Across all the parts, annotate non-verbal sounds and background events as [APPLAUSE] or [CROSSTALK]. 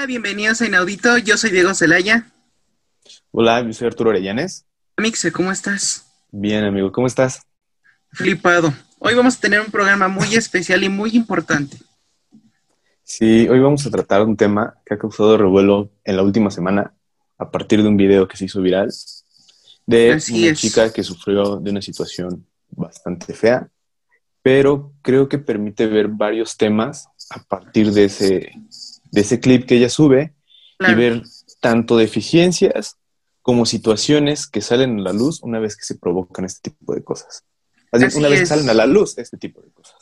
Hola, bienvenidos a Inaudito. Yo soy Diego Celaya. Hola, yo soy Arturo Orellanes. Mixe, ¿cómo estás? Bien, amigo, ¿cómo estás? Flipado. Hoy vamos a tener un programa muy especial y muy importante. Sí, hoy vamos a tratar un tema que ha causado revuelo en la última semana a partir de un video que se hizo viral de una chica que sufrió de una situación bastante fea, pero creo que permite ver varios temas a partir de ese, de ese clip que ella sube y ver tanto deficiencias como situaciones que salen a la luz una vez que se provocan este tipo de cosas. una vez que salen a la luz este tipo de cosas.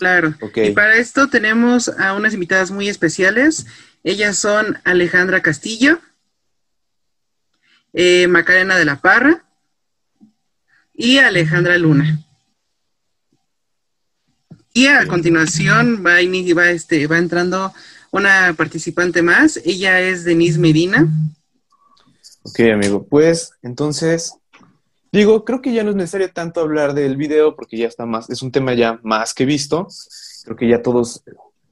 Claro. Y para esto tenemos a unas invitadas muy especiales. Ellas son Alejandra Castillo, eh, Macarena de la Parra y Alejandra Luna. Y a continuación va, va, este, va entrando una participante más. Ella es Denise Medina. Ok, amigo. Pues entonces, digo, creo que ya no es necesario tanto hablar del video porque ya está más, es un tema ya más que visto. Creo que ya todos,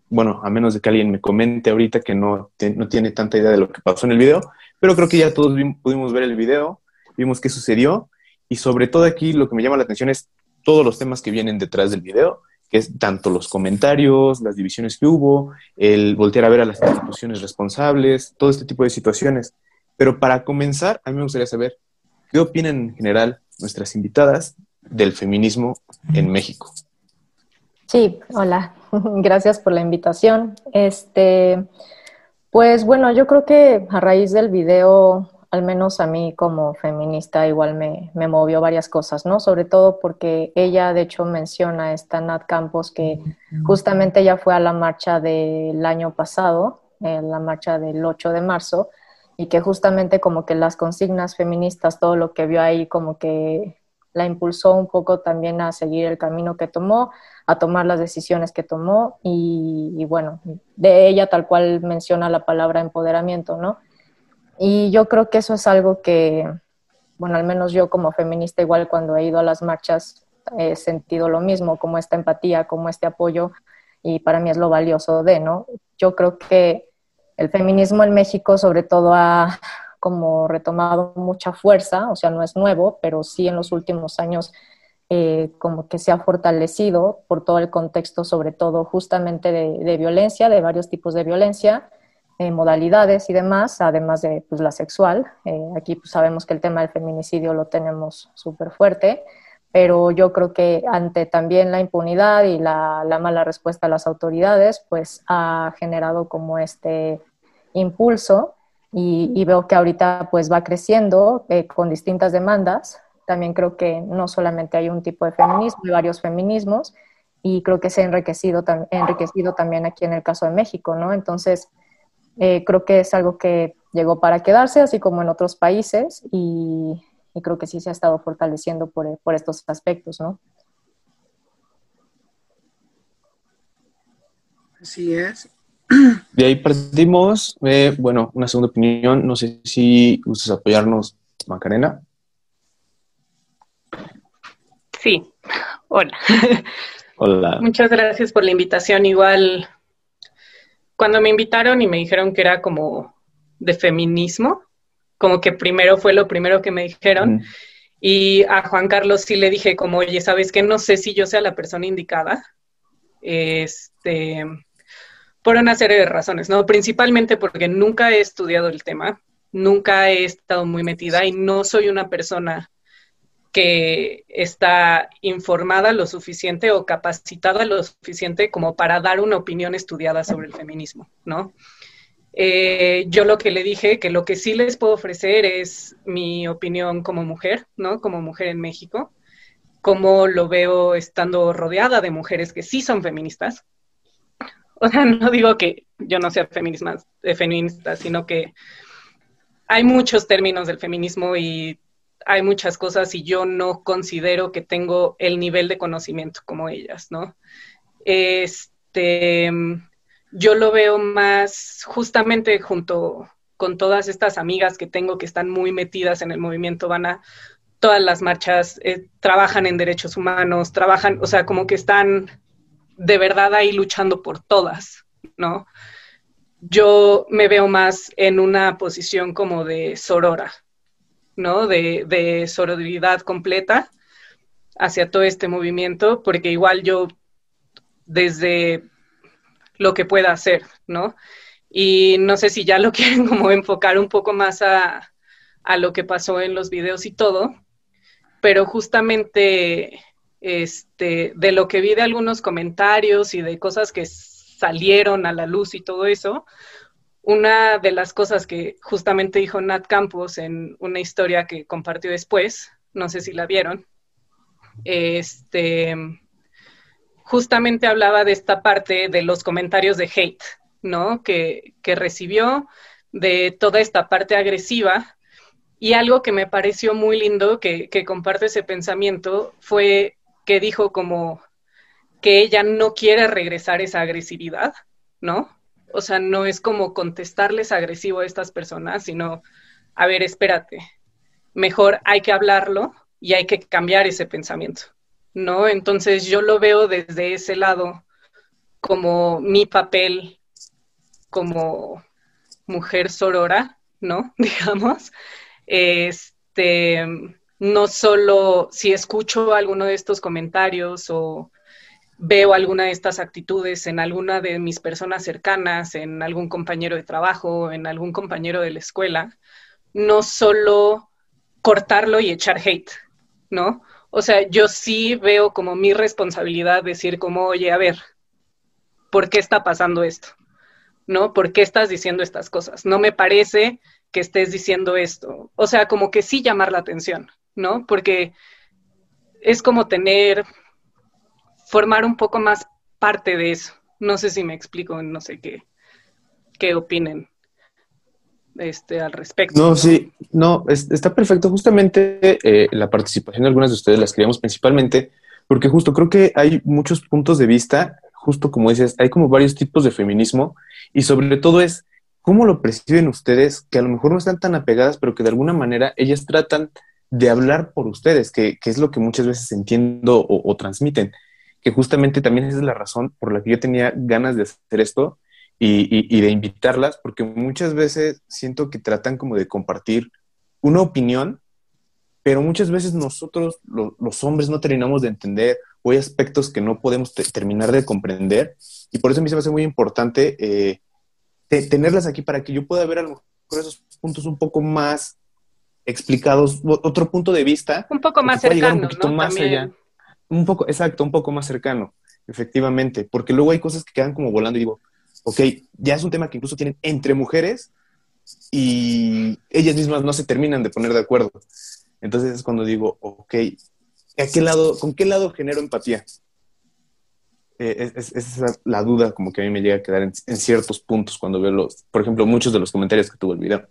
bueno, a menos de que alguien me comente ahorita que no, no tiene tanta idea de lo que pasó en el video, pero creo que ya todos pudimos ver el video, vimos qué sucedió y sobre todo aquí lo que me llama la atención es todos los temas que vienen detrás del video que es tanto los comentarios, las divisiones que hubo, el voltear a ver a las instituciones responsables, todo este tipo de situaciones. Pero para comenzar, a mí me gustaría saber qué opinan en general nuestras invitadas del feminismo en México. Sí, hola, [LAUGHS] gracias por la invitación. Este, pues bueno, yo creo que a raíz del video al menos a mí como feminista igual me, movió varias cosas, ¿no? Sobre todo porque ella de hecho menciona esta Nat Campos que justamente ella fue a la marcha del año pasado, en la marcha del 8 de marzo, y que justamente como que las consignas feministas, todo lo que vio ahí como que la impulsó un poco también a seguir el camino que tomó, a tomar las decisiones que tomó y, y bueno, de ella tal cual menciona la palabra empoderamiento, ¿no? Y yo creo que eso es algo que, bueno, al menos yo como feminista, igual cuando he ido a las marchas, he sentido lo mismo, como esta empatía, como este apoyo, y para mí es lo valioso de, ¿no? Yo creo que el feminismo en México sobre todo ha como retomado mucha fuerza, o sea, no es nuevo, pero sí en los últimos años eh, como que se ha fortalecido por todo el contexto, sobre todo justamente de, de violencia, de varios tipos de violencia, eh, modalidades y demás, además de pues, la sexual. Eh, aquí pues, sabemos que el tema del feminicidio lo tenemos súper fuerte, pero yo creo que ante también la impunidad y la, mala respuesta a las autoridades, pues ha generado como este impulso y, veo que ahorita pues va creciendo eh, con distintas demandas. También creo que no solamente hay un tipo de feminismo, hay varios feminismos y creo que se ha enriquecido, enriquecido también aquí en el caso de México, ¿no? Entonces, eh, creo que es algo que llegó para quedarse, así como en otros países, y, creo que sí se ha estado fortaleciendo por, por estos aspectos, ¿no? Así es. De ahí partimos, eh, bueno, una segunda opinión, no sé si gustas apoyarnos, Macarena. Sí, hola. Hola. Muchas gracias por la invitación. Igual cuando me invitaron y me dijeron que era como de feminismo, como que primero fue lo primero que me dijeron. Y a Juan Carlos sí le dije como, oye, ¿sabes qué? No sé si yo sea la persona indicada. Este, por una serie de razones, ¿no? Principalmente porque nunca he estudiado el tema, nunca he estado muy metida y no soy una persona que está informada lo suficiente o capacitada lo suficiente como para dar una opinión estudiada sobre el feminismo, ¿no? Eh, yo lo que le dije, que lo que sí les puedo ofrecer es mi opinión como mujer, ¿no? Como mujer en México, como lo veo estando rodeada de mujeres que sí son feministas. O sea, no digo que yo no sea eh, feminista sino que hay muchos términos del feminismo y hay muchas cosas y yo no considero que tengo el nivel de conocimiento como ellas, ¿no? Este, yo lo veo más justamente junto con todas estas amigas que tengo que están muy metidas en el movimiento, van a todas las marchas, eh, trabajan en derechos humanos, trabajan, o sea, como que están de verdad ahí luchando por todas, ¿no? yo me veo más en una posición como de sorora, ¿no? De, de sororidad completa hacia todo este movimiento, porque igual yo desde lo que pueda hacer, ¿no? Y no sé si ya lo [LAUGHS] quieren como enfocar un poco más a, a lo que pasó en los videos y todo, pero justamente este, de lo que vi de algunos comentarios y de cosas que salieron a la luz y todo eso, una de las cosas que justamente dijo Nat Campos en una historia que compartió después, no sé si la vieron, este, justamente hablaba de esta parte de los comentarios de hate, ¿no? Que, que recibió de toda esta parte agresiva. Y algo que me pareció muy lindo, que, que comparte ese pensamiento, fue que dijo como que ella no quiere regresar esa agresividad, ¿no? O sea, no es como contestarles agresivo a estas personas, sino, a ver, espérate, mejor hay que hablarlo y hay que cambiar ese pensamiento, ¿no? Entonces yo lo veo desde ese lado como mi papel como mujer sorora, ¿no? [LAUGHS] Digamos, este, no solo si escucho alguno de estos comentarios o veo alguna de estas actitudes en alguna de mis personas cercanas, en algún compañero de trabajo, en algún compañero de la escuela, no solo cortarlo y echar hate, ¿no? O sea, yo sí veo como mi responsabilidad decir como, oye, a ver, ¿por qué está pasando esto? ¿No? ¿Por qué estás diciendo estas cosas? No me parece que estés diciendo esto. O sea, como que sí llamar la atención, ¿no? Porque es como tener, formar un poco más parte de eso. No sé si me explico, no sé qué, qué opinen este, al respecto. No, sí, no, está perfecto. Justamente eh, la participación de algunas de ustedes las queríamos principalmente porque justo creo que hay muchos puntos de vista, justo como dices, hay como varios tipos de feminismo y sobre todo es cómo lo perciben ustedes, que a lo mejor no están tan apegadas, pero que de alguna manera ellas tratan de hablar por ustedes, que, es lo que muchas veces entiendo o, transmiten, que justamente también esa es la razón por la que yo tenía ganas de hacer esto y, de invitarlas, porque muchas veces siento que tratan como de compartir una opinión, pero muchas veces nosotros, los hombres, no terminamos de entender o hay aspectos que no podemos terminar de comprender, y por eso a mí se me hace muy importante eh, tenerlas aquí para que yo pueda ver a lo mejor esos puntos un poco más explicados, otro punto de vista. Un poco más cercano. Un poquito más allá. Un poco, exacto, un poco más cercano, efectivamente, porque luego hay cosas que quedan como volando y digo, ok, ya es un tema que incluso tienen entre mujeres y ellas mismas no se terminan de poner de acuerdo. Entonces es cuando digo, ok, ¿a qué lado, ¿con qué lado genero empatía? Eh, es, esa es la duda como que a mí me llega a quedar en, ciertos puntos cuando veo los, por ejemplo, muchos de los comentarios que tuvo el video.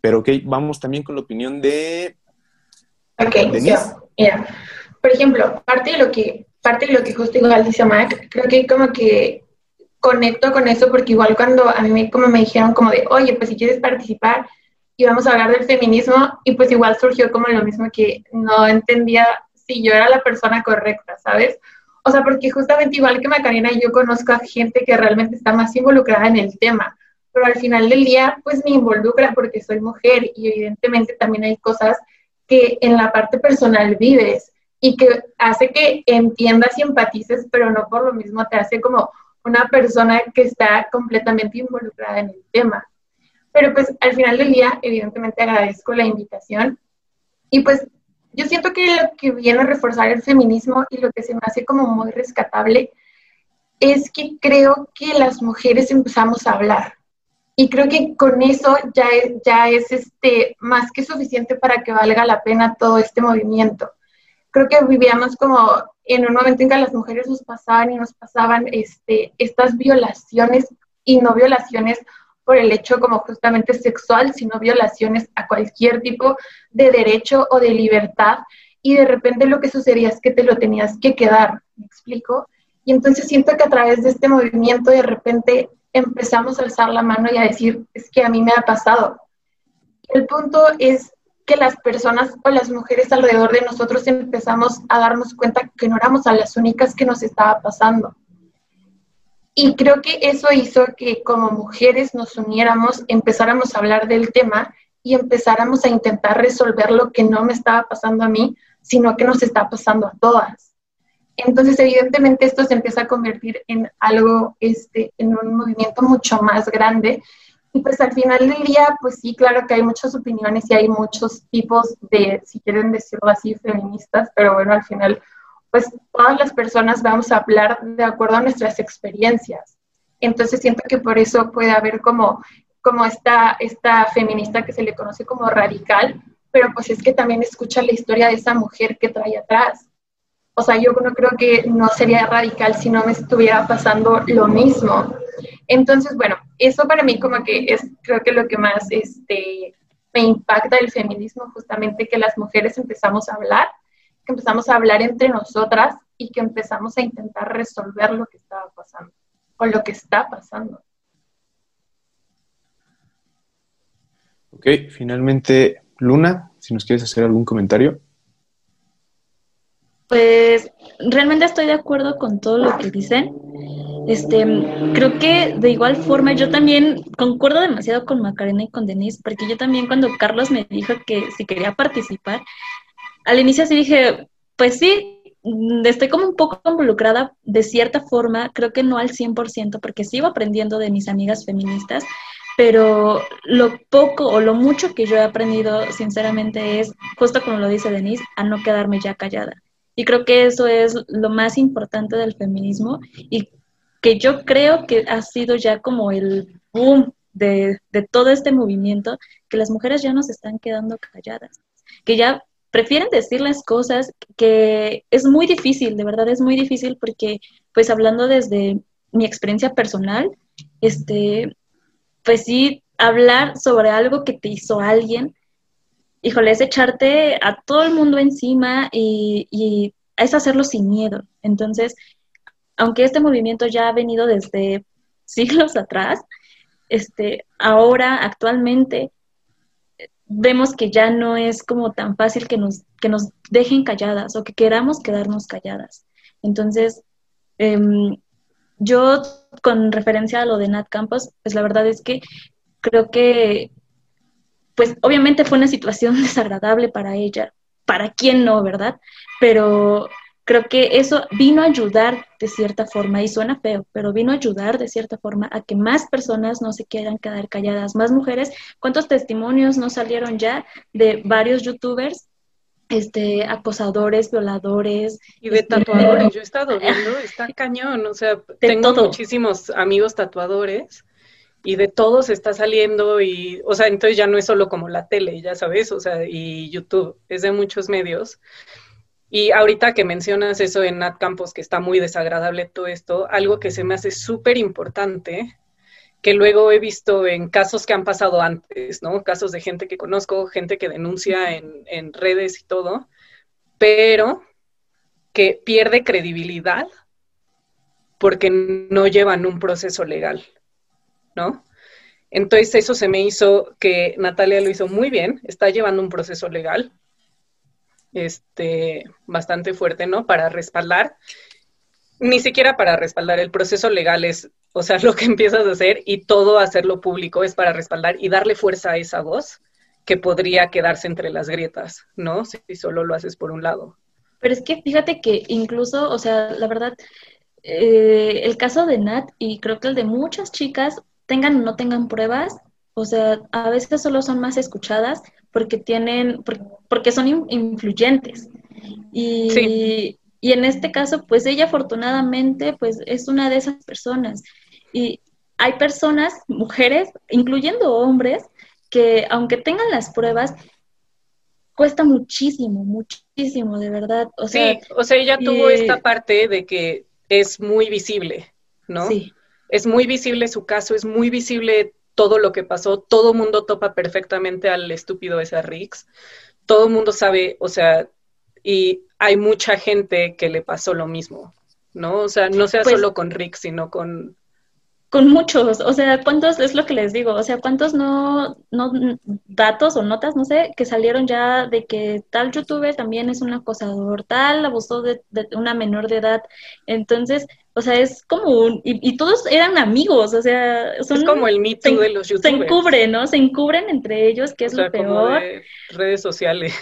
Pero ok, vamos también con la opinión de... Ok, mira, por ejemplo, parte de lo que, parte de lo que justo igual dice Mac, creo que como que conecto con eso porque igual cuando a mí como me dijeron como de, oye, pues si quieres participar y vamos a hablar del feminismo y pues igual surgió como lo mismo que no entendía si yo era la persona correcta, ¿sabes? O sea, porque justamente igual que Macarena, yo conozco a gente que realmente está más involucrada en el tema pero al final del día pues me involucra porque soy mujer y evidentemente también hay cosas que en la parte personal vives y que hace que entiendas y empatices, pero no por lo mismo te hace como una persona que está completamente involucrada en el tema. Pero pues al final del día, evidentemente agradezco la invitación y pues yo siento que lo que viene a reforzar el feminismo y lo que se me hace como muy rescatable es que creo que las mujeres empezamos a hablar, y creo que con eso ya es, este, más que suficiente para que valga la pena todo este movimiento. Creo que vivíamos como en un momento en que las mujeres nos pasaban y nos pasaban este, estas violaciones y no violaciones por el hecho como justamente sexual, sino violaciones a cualquier tipo de derecho o de libertad. Y de repente lo que sucedía es que te lo tenías que quedar, ¿me explico? Y entonces siento que a través de este movimiento de repente empezamos a alzar la mano y a decir, es que a mí me ha pasado. El punto es que las personas o las mujeres alrededor de nosotros empezamos a darnos cuenta que no éramos a las únicas que nos estaba pasando. Y creo que eso hizo que como mujeres nos uniéramos, empezáramos a hablar del tema y empezáramos a intentar resolver lo que no me estaba pasando a mí, sino que nos está pasando a todas. Entonces, evidentemente, esto se empieza a convertir en algo, este, en un movimiento mucho más grande. Y pues al final del día, pues sí, claro que hay muchas opiniones y hay muchos tipos de, si quieren decirlo así, feministas, pero bueno, al final, pues todas las personas vamos a hablar de acuerdo a nuestras experiencias. Entonces siento que por eso puede haber como, como esta, esta feminista que se le conoce como radical, pero pues es que también escucha la historia de esa mujer que trae atrás. O sea, yo no creo que no sería radical si no me estuviera pasando lo mismo. Entonces, bueno, eso para mí como que es creo que lo que más este, me impacta del feminismo, justamente que las mujeres empezamos a hablar, que empezamos a hablar entre nosotras y que empezamos a intentar resolver lo que estaba pasando o lo que está pasando. Ok, finalmente Luna, si nos quieres hacer algún comentario. Pues realmente estoy de acuerdo con todo lo que dicen. Este, creo que de igual forma yo también concuerdo demasiado con Macarena y con Denise, porque yo también cuando Carlos me dijo que si quería participar, al inicio sí dije, pues sí, estoy como un poco involucrada de cierta forma, creo que no al 100%, porque sigo aprendiendo de mis amigas feministas, pero lo poco o lo mucho que yo he aprendido, sinceramente, es, justo como lo dice Denise, a no quedarme ya callada. Y creo que eso es lo más importante del feminismo y que yo creo que ha sido ya como el boom de, de todo este movimiento, que las mujeres ya nos están quedando calladas, que ya prefieren decir las cosas, que es muy difícil, de verdad es muy difícil porque, pues hablando desde mi experiencia personal, este, pues sí, hablar sobre algo que te hizo alguien, híjole, es echarte a todo el mundo encima y, es hacerlo sin miedo. Entonces, aunque este movimiento ya ha venido desde [LAUGHS] siglos atrás, este, ahora, actualmente, vemos que ya no es como tan fácil que nos, que nos dejen calladas o que queramos quedarnos calladas. Entonces, em, yo con referencia a lo de Nat Campos, pues la verdad es que creo que, pues obviamente fue una situación [LAUGHS] desagradable para ella, para quién no, ¿verdad? Pero creo que eso vino a ayudar de cierta forma, y suena feo, pero vino a ayudar de cierta forma a que más personas no se quieran quedar calladas, más mujeres. ¿Cuántos testimonios no salieron ya de varios youtubers este, acosadores, violadores. Y de este, tatuadores, [LAUGHS] yo he estado viendo, está cañón, o sea, tengo muchísimos amigos tatuadores y de todos está saliendo y, o sea, entonces ya no es solo como la tele, ya sabes, o sea, y YouTube, es de muchos medios. Y ahorita que mencionas eso en Nat Campos, que está muy desagradable todo esto, algo que se me hace súper importante que luego he visto en casos que han pasado antes, ¿no? Casos de gente que conozco, gente que denuncia en, redes y todo, pero que pierde credibilidad porque no llevan un proceso legal, ¿no? Entonces eso se me hizo que Natalia lo hizo muy bien, está llevando un proceso legal, este, bastante fuerte, ¿no? Para respaldar, ni siquiera para respaldar, el proceso legal es o sea, [LAUGHS] lo que empiezas a hacer y todo hacerlo público es para respaldar y darle fuerza a esa voz que podría quedarse entre las grietas, ¿no? Si solo lo haces por un lado. Pero es que fíjate que incluso, o sea, la verdad, eh, el caso de Nat y creo que el de muchas chicas, tengan o no tengan pruebas, o sea, a veces solo son más escuchadas porque tienen, porque son influyentes. Y, y en este caso, pues ella afortunadamente, pues es una de esas personas. Y hay personas, mujeres, incluyendo hombres, que aunque tengan las pruebas, cuesta muchísimo, muchísimo, de verdad. O sea, sí, o sea, ella tuvo esta parte de que es muy visible, ¿no? Sí. Es muy visible su caso, es muy visible todo lo que pasó, todo mundo topa perfectamente al estúpido ese Rix, todo mundo sabe, o sea, y hay mucha gente que le pasó lo mismo, ¿no? O sea, no sea pues solo con Rick, sino con con muchos, o sea, ¿cuántos es lo que les digo? O sea, ¿cuántos no, no datos o notas, no sé, que salieron ya de que tal youtuber también es un acosador, tal abusó de, una menor de edad? Entonces, o sea, es como un, y, todos eran amigos, o sea, son... Es como el mito de los youtubers. Se encubren, ¿no? Se encubren entre ellos, que es lo peor. redes sociales.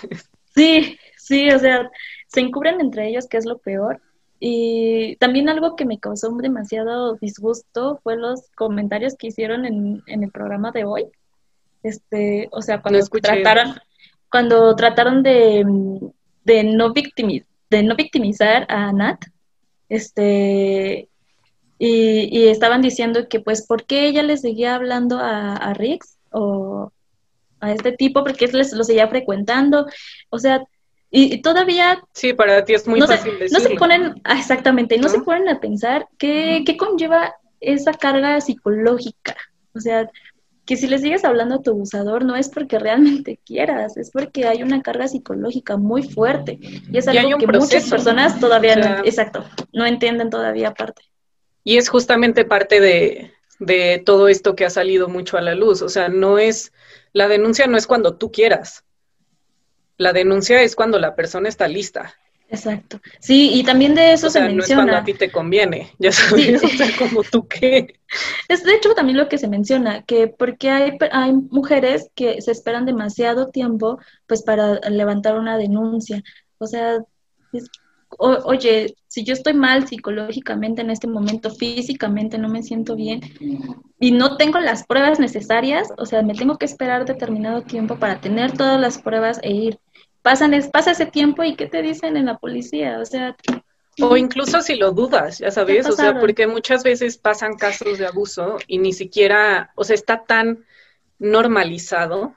Sí, sí, o sea, se encubren entre ellos, que es lo peor. Y también algo que me causó demasiado disgusto fue los comentarios que hicieron en, el programa de hoy. Este, o sea, cuando trataron, cuando trataron de, de no de no victimizar a Nat, este, y, estaban diciendo que pues por qué ella le seguía hablando a, a Rix o a este tipo, porque él lo seguía frecuentando. O sea, y, todavía... Sí, para ti es muy fácil se, No se ponen, ah, exactamente, no, se ponen a pensar qué, qué conlleva esa carga psicológica. O sea, que si le sigues hablando a tu abusador no es porque realmente [LAUGHS] quieras, es porque hay una carga psicológica muy fuerte. Y es algo que muchas personas todavía no, exacto, no entienden todavía aparte. Y es justamente parte de, de todo esto que ha salido mucho a la luz. O sea, no es, la denuncia no es cuando tú quieras la denuncia es cuando la persona está lista. Exacto. Sí, y también de eso se menciona. No es cuando a ti te conviene, ya sabes, [LAUGHS] o sea, como tú qué. Es de hecho también lo que se menciona, que porque hay, hay mujeres que se esperan demasiado tiempo pues para levantar una denuncia. O sea, oye, si yo estoy mal psicológicamente en este momento, físicamente no me siento bien y no tengo las pruebas necesarias, o sea, me tengo que esperar determinado tiempo para tener todas las pruebas e ir pasan, pasa ese tiempo y ¿qué te dicen en la policía? O sea... O incluso si lo dudas, ya sabes, o sea, porque muchas veces pasan casos de abuso y ni siquiera, o sea, está tan normalizado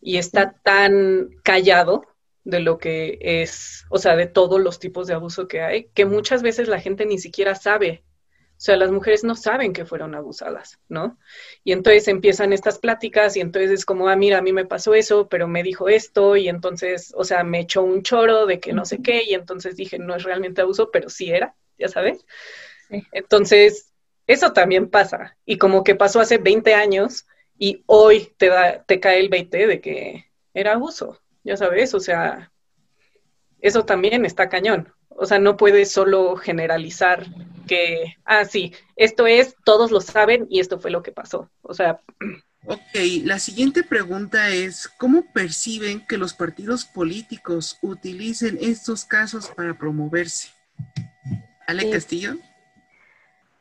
y está tan callado de lo que es, o sea, de todos los tipos de abuso que hay, que muchas veces la gente ni siquiera sabe o sea, las mujeres no saben que fueron abusadas, ¿no? Y entonces empiezan estas pláticas y entonces es como, ah, mira, a mí me pasó eso, pero me dijo esto y entonces, o sea, me echó un choro de que no sé qué y entonces dije, no es realmente abuso, pero sí era, ya sabes. Entonces, eso también pasa. Y como que pasó hace 20 años y hoy te, da, te cae el 20 de que era abuso, ya sabes, o sea, eso también está cañón. O sea, no puedes solo generalizar que, ah, sí, esto es, todos lo saben y esto fue lo que pasó. O sea... Ok, la siguiente pregunta es, ¿cómo perciben que los partidos políticos utilicen estos casos para promoverse? Ale Castillo.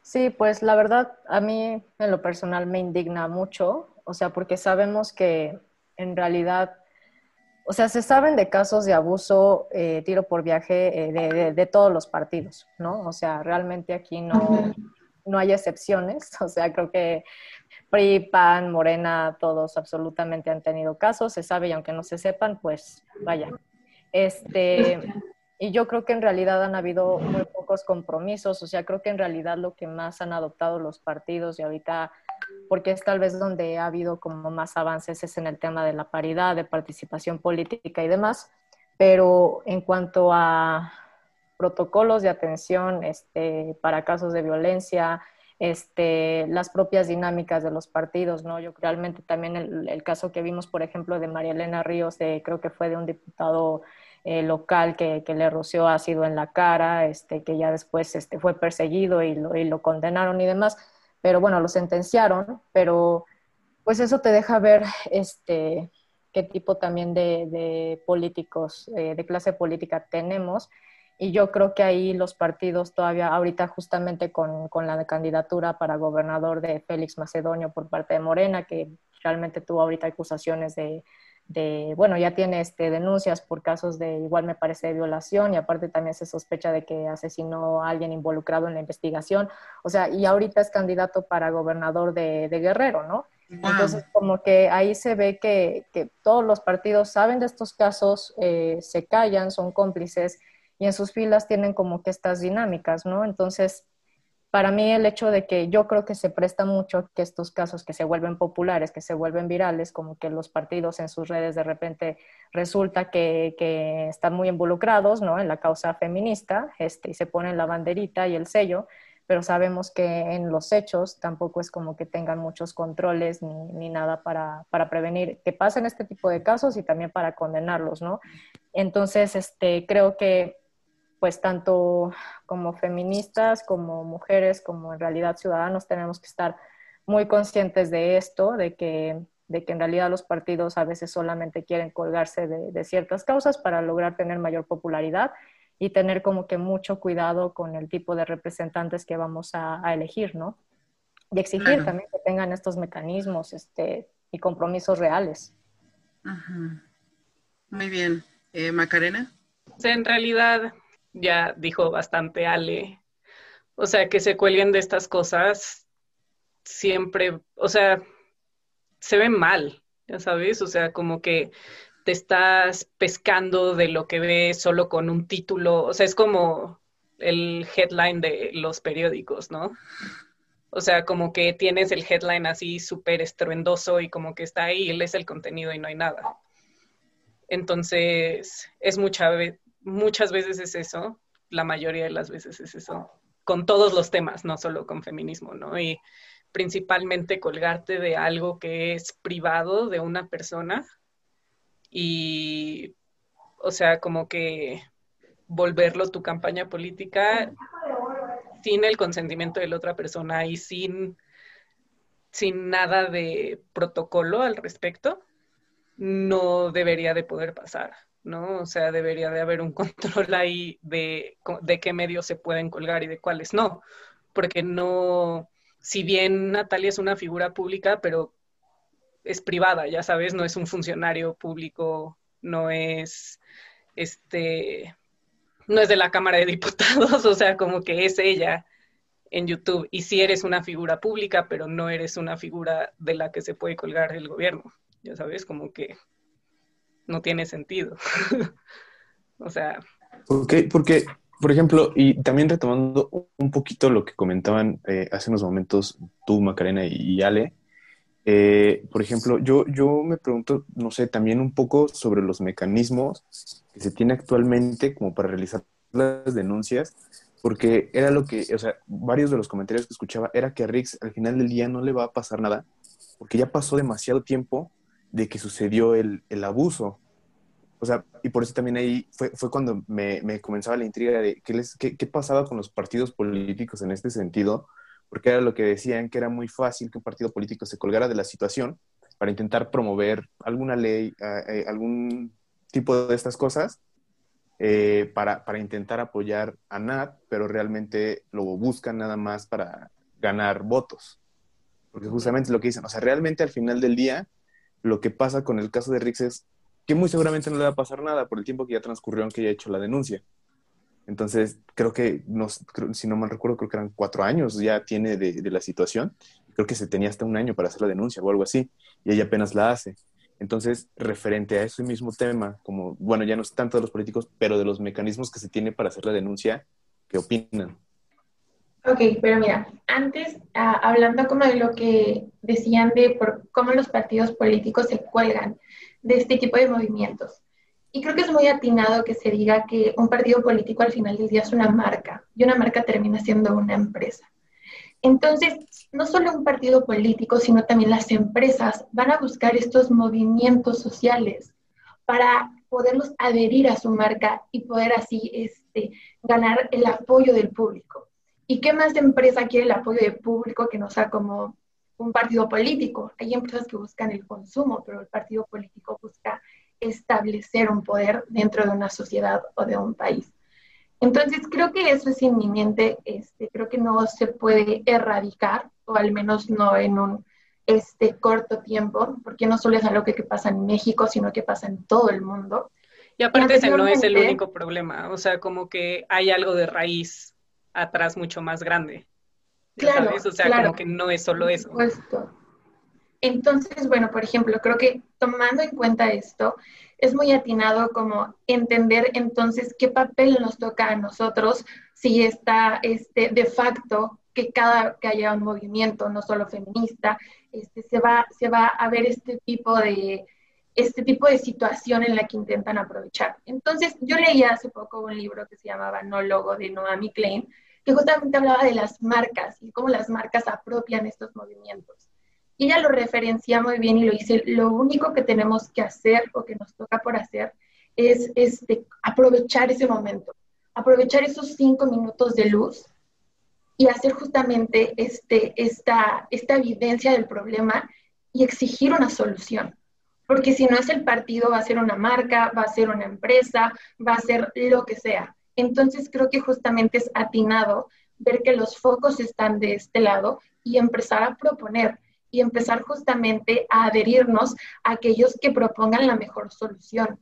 Sí, pues la verdad, a mí en lo personal me indigna mucho, o sea, porque sabemos que en realidad o sea, se saben de casos de abuso, eh, tiro por viaje eh, de, todos los partidos, ¿no? O sea, realmente aquí no, no hay excepciones. [LAUGHS] O sea, creo que PRI, PAN, Morena, todos absolutamente han tenido casos, se sabe y aunque no se sepan, pues vaya. Este, y yo creo que en realidad han habido muy pocos compromisos, o sea, creo que en realidad lo que más han adoptado los partidos y ahorita porque es tal vez donde ha habido como más avances es en el tema de la paridad, de participación política y demás, pero en cuanto a protocolos de atención este, para casos de violencia, este, las propias dinámicas de los partidos, ¿no? Yo realmente también el, caso que vimos, por ejemplo, de María Elena Ríos, creo que fue de un diputado eh, local que, que, le roció ácido en la cara, este, que ya después este, fue perseguido y lo, y lo condenaron y demás pero bueno, lo sentenciaron, pero pues eso te deja ver este, qué tipo también de, políticos, eh, de clase política tenemos. Y yo creo que ahí los partidos todavía, ahorita justamente con, con, la candidatura para gobernador de Félix Macedonio por parte de Morena, que realmente tuvo ahorita acusaciones de, de, bueno, ya tiene este, denuncias por casos de, igual me parece, de violación y aparte también se sospecha de que asesinó a alguien involucrado en la investigación. O sea, y ahorita es candidato para gobernador de, Guerrero, ¿no? Entonces, como que ahí se ve que, que, todos los partidos saben de estos casos, eh, se callan, son cómplices y en sus filas tienen como que estas dinámicas, ¿no? Entonces, para mí el hecho de que yo creo que se presta mucho que estos casos que se vuelven populares, que se vuelven virales, como que los partidos en sus redes de repente resulta que, están muy involucrados ¿no? en la causa feminista este, y se ponen la banderita y el sello, pero sabemos que en los hechos tampoco es como que tengan muchos controles ni, ni nada para, para, prevenir que pasen este tipo de casos y también para condenarlos, ¿no? Entonces, este, creo que pues tanto como feministas, como mujeres, como en realidad ciudadanos tenemos que estar muy conscientes de esto, de que, de que en realidad los partidos a veces solamente quieren colgarse de, de ciertas causas para lograr tener mayor popularidad y tener como que mucho cuidado con el tipo de representantes que vamos a, elegir, ¿no? Y exigir también que tengan estos mecanismos este, y compromisos reales. Muy bien. Eh, Macarena. En realidad, ya dijo bastante Ale. O sea, que se cuelguen de estas cosas siempre, o sea, se ven mal, ya sabes, o sea, como que te estás pescando de lo que ves solo con un título, o sea, es como el headline de los periódicos, ¿no? O sea, como que tienes el headline así súper estruendoso y como que está ahí lees el contenido y no hay nada. Entonces, es mucha, muchas veces es eso, la mayoría de las veces es eso, con todos los temas, no solo con feminismo, ¿no? Y principalmente colgarte de algo que es privado de una persona y, o sea, como que volverlo tu campaña política sin el consentimiento de la otra persona y sin, sin nada de protocolo al respecto, no debería de poder pasar, ¿no? O sea, debería de haber un [LAUGHS] control ahí de, de qué medios se pueden colgar y de cuáles no, porque no, si bien Natalia es una figura pública, pero es privada, ya sabes, no es un funcionario público, no es este no es de la Cámara de Diputados, [LAUGHS] o sea, como que es ella en YouTube. Y si eres una figura pública, pero no eres una figura de la que se puede colgar el gobierno, ya sabes, como que no tiene sentido. [LAUGHS] o sea. Porque, porque, por ejemplo, y también retomando un poquito lo que comentaban eh, hace unos momentos tú, Macarena y Ale, eh, por ejemplo, yo, yo me pregunto, no sé, también un poco sobre los mecanismos que se tiene actualmente como para realizar las denuncias, porque era lo que, o sea, varios de los comentarios que escuchaba era que a Rix al final del día no le va a pasar nada, porque ya pasó demasiado tiempo de que sucedió el, el abuso. O sea, y por eso también ahí fue, fue cuando me, me, comenzaba la intriga de qué, les, qué, qué pasaba con los partidos políticos en este sentido, porque era lo que decían que era muy fácil que un partido político se colgara de la situación para intentar promover alguna ley, eh, algún tipo de estas cosas, eh, para, para, intentar apoyar a Nat, pero realmente lo buscan nada más para ganar votos. Porque justamente lo que dicen, o sea, realmente al final del día, lo que pasa con el caso de Rix es que muy seguramente no le va a pasar nada por el tiempo que ya transcurrió aunque haya hecho la denuncia. Entonces, creo que, si no mal recuerdo, creo que eran cuatro años ya tiene de, de, la situación. Creo que se tenía hasta un año para hacer la denuncia o algo así, y ella apenas la hace. Entonces, referente a ese mismo tema, como, bueno, ya no es tanto de los políticos, pero de los mecanismos que se tiene para hacer la denuncia, ¿qué opinan? Ok, pero mira, antes, uh, hablando como de lo que decían de por cómo los partidos políticos se cuelgan de este tipo de movimientos. Y creo que es muy atinado que se diga que un partido político al final del día es una marca y una marca termina siendo una empresa. Entonces, no solo un partido político, sino también las empresas van a buscar estos movimientos sociales para poderlos adherir a su marca y poder así este, ganar el apoyo del público. ¿Y qué más de empresa quiere el apoyo del público que no sea como un partido político? Hay empresas que buscan el consumo, pero el partido político busca establecer un poder dentro de una sociedad o de un país. Entonces, creo que eso es inminente, este, creo que no se puede erradicar, o al menos no en un este, corto tiempo, porque no solo es algo que, que pasa en México, sino que pasa en todo el mundo. Y aparte ese no es el único problema, o sea, como que hay algo de raíz atrás mucho más grande. Claro, ¿sabes? O sea, claro, como que no es solo eso. Supuesto. Entonces, bueno, por ejemplo, creo que tomando en cuenta esto, es muy atinado como entender entonces qué papel nos toca a nosotros si está este, de facto que cada que haya un movimiento, no solo feminista, este, se, va, se va a ver este tipo de este tipo de situación en la que intentan aprovechar. Entonces, yo leí hace poco un libro que se llamaba No Logo de Noami Klein, que justamente hablaba de las marcas y cómo las marcas apropian estos movimientos. Ella lo referencia muy bien y lo dice, lo único que tenemos que hacer o que nos toca por hacer es este, aprovechar ese momento, aprovechar esos cinco minutos de luz y hacer justamente este, esta, esta evidencia del problema y exigir una solución. Porque si no es el partido, va a ser una marca, va a ser una empresa, va a ser lo que sea. Entonces creo que justamente es atinado ver que los focos están de este lado y empezar a proponer y empezar justamente a adherirnos a aquellos que propongan la mejor solución.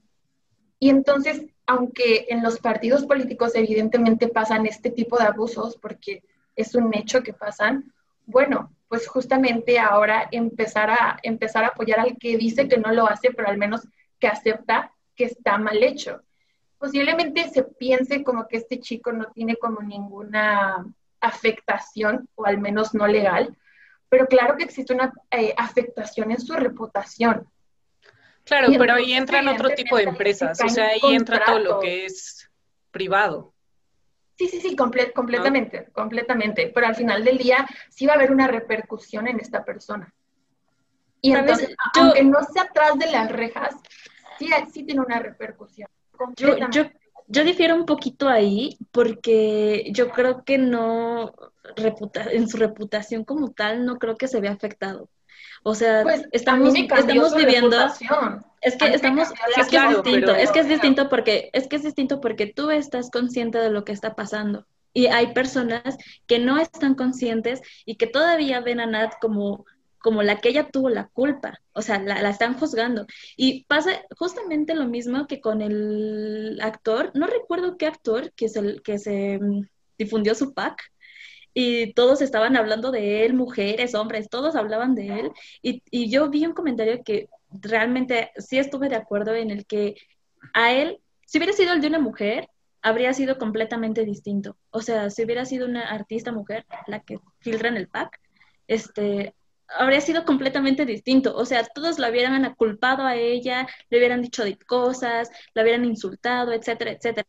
Y entonces, aunque en los partidos políticos evidentemente pasan este tipo de abusos, porque es un hecho que pasan, bueno, pues justamente ahora empezar a, empezar a apoyar al que dice que no lo hace, pero al menos que acepta que está mal hecho. Posiblemente se piense como que este chico no tiene como ninguna afectación, o al menos no legal, pero claro que existe una eh, afectación en su reputación. Claro, pero ahí entran otro tipo de empresas, o sea, ahí entra todo lo que es privado. Sí, sí, sí, completamente, completamente. Pero al final del día sí va a haber una repercusión en esta persona. Y entonces, aunque no sea atrás de las rejas, sí, sí tiene una repercusión. Yo, yo, yo difiero un poquito ahí porque yo creo que no, reputa en su reputación como tal, no creo que se vea afectado. O sea, pues, estamos, estamos viviendo. Es que estamos, es que es distinto, es que es distinto porque, es que es distinto porque tú estás consciente de lo que está pasando. Y hay personas que no están conscientes y que todavía ven a Nat como, como la que ella tuvo la culpa. O sea, la, la están juzgando. Y pasa justamente lo mismo que con el actor, no recuerdo qué actor que se, que se mm, difundió su pack, y todos estaban hablando de él, mujeres, hombres, todos hablaban de él. Y, y, yo vi un comentario que realmente sí estuve de acuerdo en el que a él, si hubiera sido el de una mujer, habría sido completamente distinto. O sea, si hubiera sido una artista mujer, la que filtra en el pack, este, habría sido completamente distinto. O sea, todos la hubieran culpado a ella, le hubieran dicho de cosas, la hubieran insultado, etcétera, etcétera.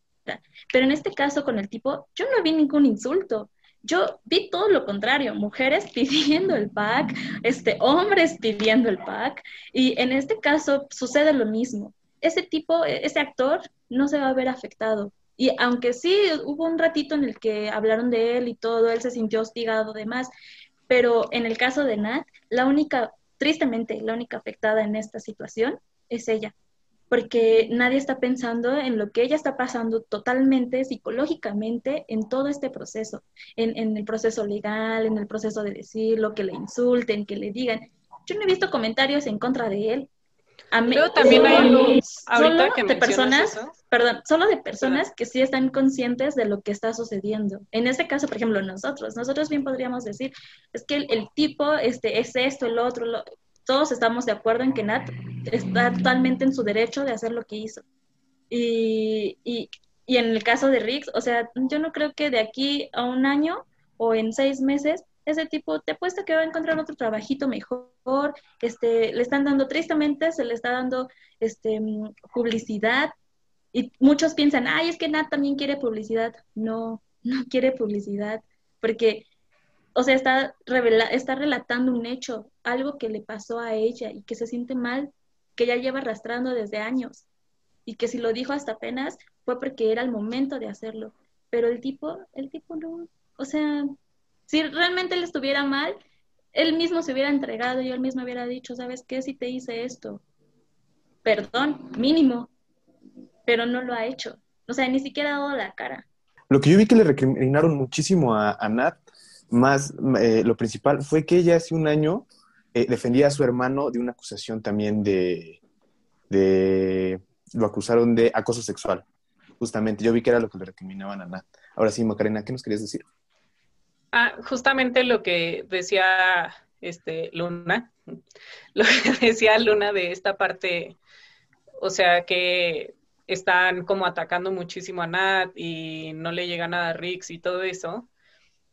Pero en este caso con el tipo, yo no vi ningún insulto. Yo vi todo lo contrario, mujeres [LAUGHS] pidiendo el pack, este, hombres pidiendo el pack, y en este caso sucede lo mismo. Ese tipo, ese actor no se va a ver afectado. Y aunque sí hubo un ratito en el que hablaron de él y todo, él se sintió hostigado demás, pero en el caso de Nat, la única, tristemente, la única afectada en esta situación es ella porque nadie está pensando en lo que ella está pasando totalmente psicológicamente en todo este proceso, en, el proceso legal, en el proceso de decir lo que le insulten, que le digan. Yo no he visto comentarios en contra de él. Pero también hay solo de personas, perdón, solo de personas que sí están conscientes de lo que está sucediendo. En este caso, por ejemplo, nosotros, nosotros bien podríamos decir, es que el, tipo este, es esto, el otro, lo, todos estamos de acuerdo en que Nat está totalmente en su derecho de hacer lo que hizo. Y, y, y, en el caso de Riggs, o sea, yo no creo que de aquí a un año o en seis meses, ese tipo te apuesto que va a encontrar otro trabajito mejor, este, le están dando, tristemente, se le está dando este, publicidad. Y muchos piensan, ay, es que Nat también quiere publicidad. No, no [LAUGHS] quiere publicidad, porque o sea, está, revela está relatando un hecho, algo que le pasó a ella y que se siente mal, que ya lleva arrastrando desde años y que si lo dijo hasta apenas fue porque era el momento de hacerlo. Pero el tipo, el tipo no, o sea, si realmente le estuviera mal, él mismo se hubiera entregado y él mismo hubiera dicho, ¿sabes qué? Si te hice esto, perdón, mínimo, pero no lo ha hecho. O sea, ni siquiera ha dado la cara. Lo que yo vi que le recriminaron muchísimo a, Nat más eh, lo principal fue que ella hace un año eh, defendía a su hermano de una acusación también de, de, lo acusaron de acoso sexual. Justamente, yo vi que era lo que le recriminaban a Nat. Ahora sí, Macarena, ¿qué nos querías decir? Ah, justamente lo que decía este Luna, [LAUGHS] lo que decía Luna de esta parte, o sea que están como atacando muchísimo a Nat y no le llega nada a Rix y todo eso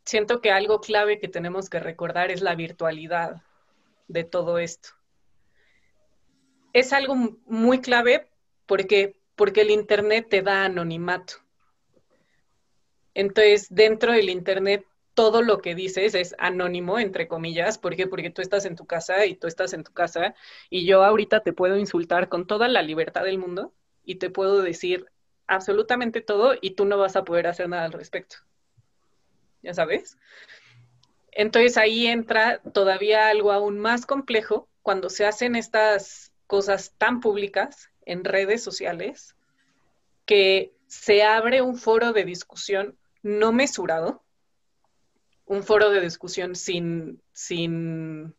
siento que algo clave que tenemos que recordar es la virtualidad de todo esto. Es algo muy clave porque, porque el Internet te da anonimato. Entonces, dentro del Internet, todo lo que dices es anónimo, entre comillas. ¿Por qué? Porque tú estás en tu casa y tú estás en tu casa y yo ahorita te puedo insultar con toda la libertad del mundo y te puedo decir absolutamente todo y tú no vas a poder hacer nada al respecto. ¿Ya sabes? Entonces ahí entra todavía algo aún más complejo cuando se hacen estas cosas tan públicas en redes sociales que se abre un foro de discusión no mesurado, un foro de discusión sin, sin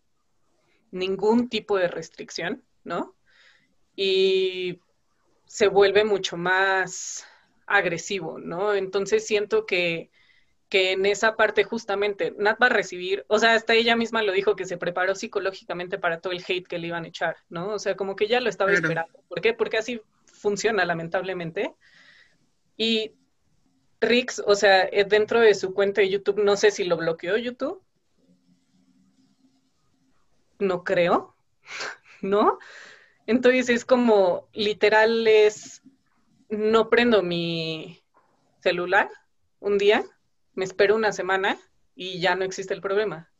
ningún tipo de restricción, ¿no? Y se vuelve mucho más agresivo, ¿no? Entonces siento que, que en esa parte justamente Nat va a recibir, o sea, hasta ella misma lo dijo que se preparó psicológicamente para todo el hate que le iban a echar, ¿no? O sea, como que ya lo estaba esperando. ¿Por qué? Porque así funciona lamentablemente. Y Rix, o sea, eh, dentro de su cuenta de YouTube, no sé si lo bloqueó YouTube. No creo, [LAUGHS] ¿no? Entonces es como, literal es, no prendo mi celular un día, me espero una semana y ya no existe el problema,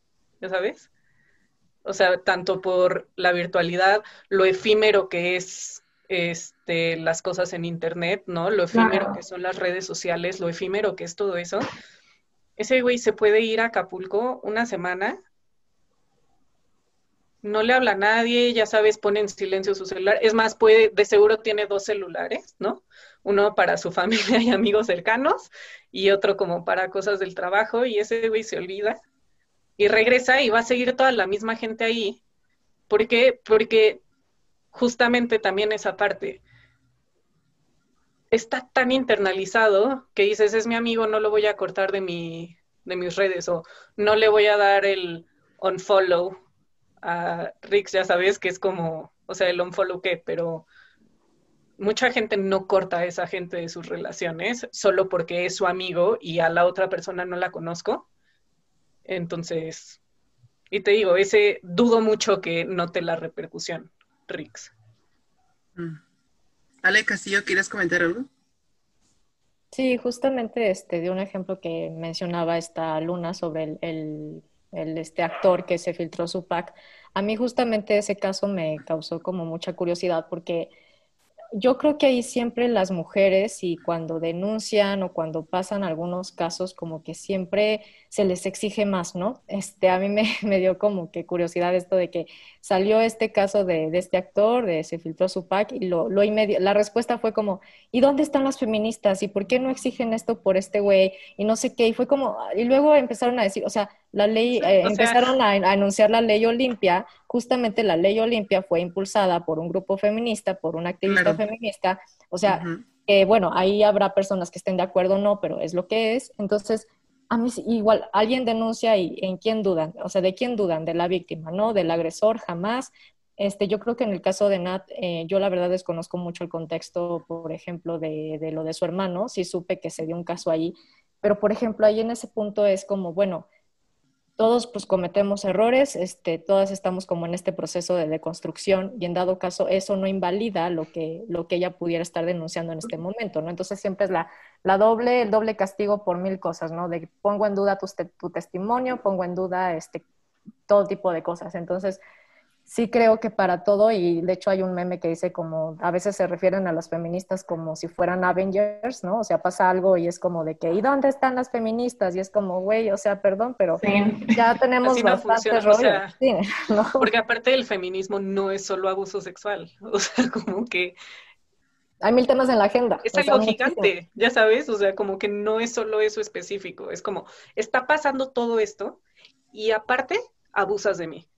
¿ya sabes? O sea, tanto por la virtualidad, lo efímero que es este, las cosas en Internet, ¿no? Lo efímero que son las redes sociales, lo efímero que es todo eso. Ese güey se puede ir a Acapulco una semana, no le habla a nadie, ya sabes, pone en silencio su celular. Es más, puede, de seguro tiene dos celulares, ¿no? Uno para su [LAUGHS] familia y amigos cercanos y otro como para cosas del trabajo y ese güey se olvida y regresa y va a seguir toda la misma gente ahí. ¿Por qué? Porque justamente también esa parte. Está tan internalizado que dices, es mi amigo, no lo voy a cortar de, mi, de mis redes o no le voy a dar el unfollow a Rix, ya sabes que es como, o sea, el unfollow qué, pero mucha gente no corta a esa gente de sus relaciones solo porque es su amigo y a la otra persona no la conozco. Entonces, y te digo, ese dudo mucho que note la repercusión. Rix. Mm. Ale Castillo, ¿quieres comentar algo? Sí, justamente este, de un ejemplo que mencionaba esta Luna sobre el, este actor que se filtró su pack. A mí justamente ese caso me causó como mucha curiosidad porque yo creo que ahí siempre las mujeres y cuando denuncian o cuando pasan algunos casos como que siempre se les exige más, ¿no? Este, a mí me, [LAUGHS] me dio como que curiosidad esto de que salió este caso de, de este actor, de se filtró su pack y lo, lo la respuesta fue como, ¿y dónde están las feministas? ¿Y por qué no exigen esto por este güey? Y no sé qué, y fue como, y luego empezaron a decir, o sea, la ley, eh, empezaron a, anunciar la ley Olimpia, justamente la ley Olimpia fue impulsada por un grupo feminista, por una activista feminista, o sea, bueno, ahí habrá personas que estén de acuerdo o no, pero es lo que es, entonces, a mí igual, alguien denuncia y en quién dudan, o sea, de quién dudan, de la víctima, ¿no? Del agresor, jamás. Este, yo creo que en el caso de Nat, eh, yo la verdad desconozco mucho el contexto, por ejemplo, de, de lo de su hermano, sí supe que se dio un caso ahí, pero por ejemplo, ahí en ese punto es como, bueno, todos pues cometemos errores, este, todas estamos como en este proceso de deconstrucción y en dado caso eso no invalida lo que, lo que ella pudiera estar denunciando en este momento, ¿no? Entonces siempre es la, la doble, el doble castigo por mil cosas, ¿no? De pongo en duda tu, tu testimonio, pongo en duda este, todo tipo de cosas. Entonces, sí creo que para todo, y de hecho hay un meme que dice como, a veces se refieren a las feministas como si fueran Avengers, ¿no? O sea, pasa algo y es como de que, ¿y dónde están las feministas? Y es como, güey, o sea, perdón, pero ya tenemos Así bastante rollo. [LAUGHS] Porque aparte del feminismo no es solo abuso sexual, [LAUGHS] o sea, como que... Hay mil temas en la agenda. Es algo gigante, ya sabes, o sea, como que no es solo eso específico, es como, está pasando todo esto y aparte abusas de mí.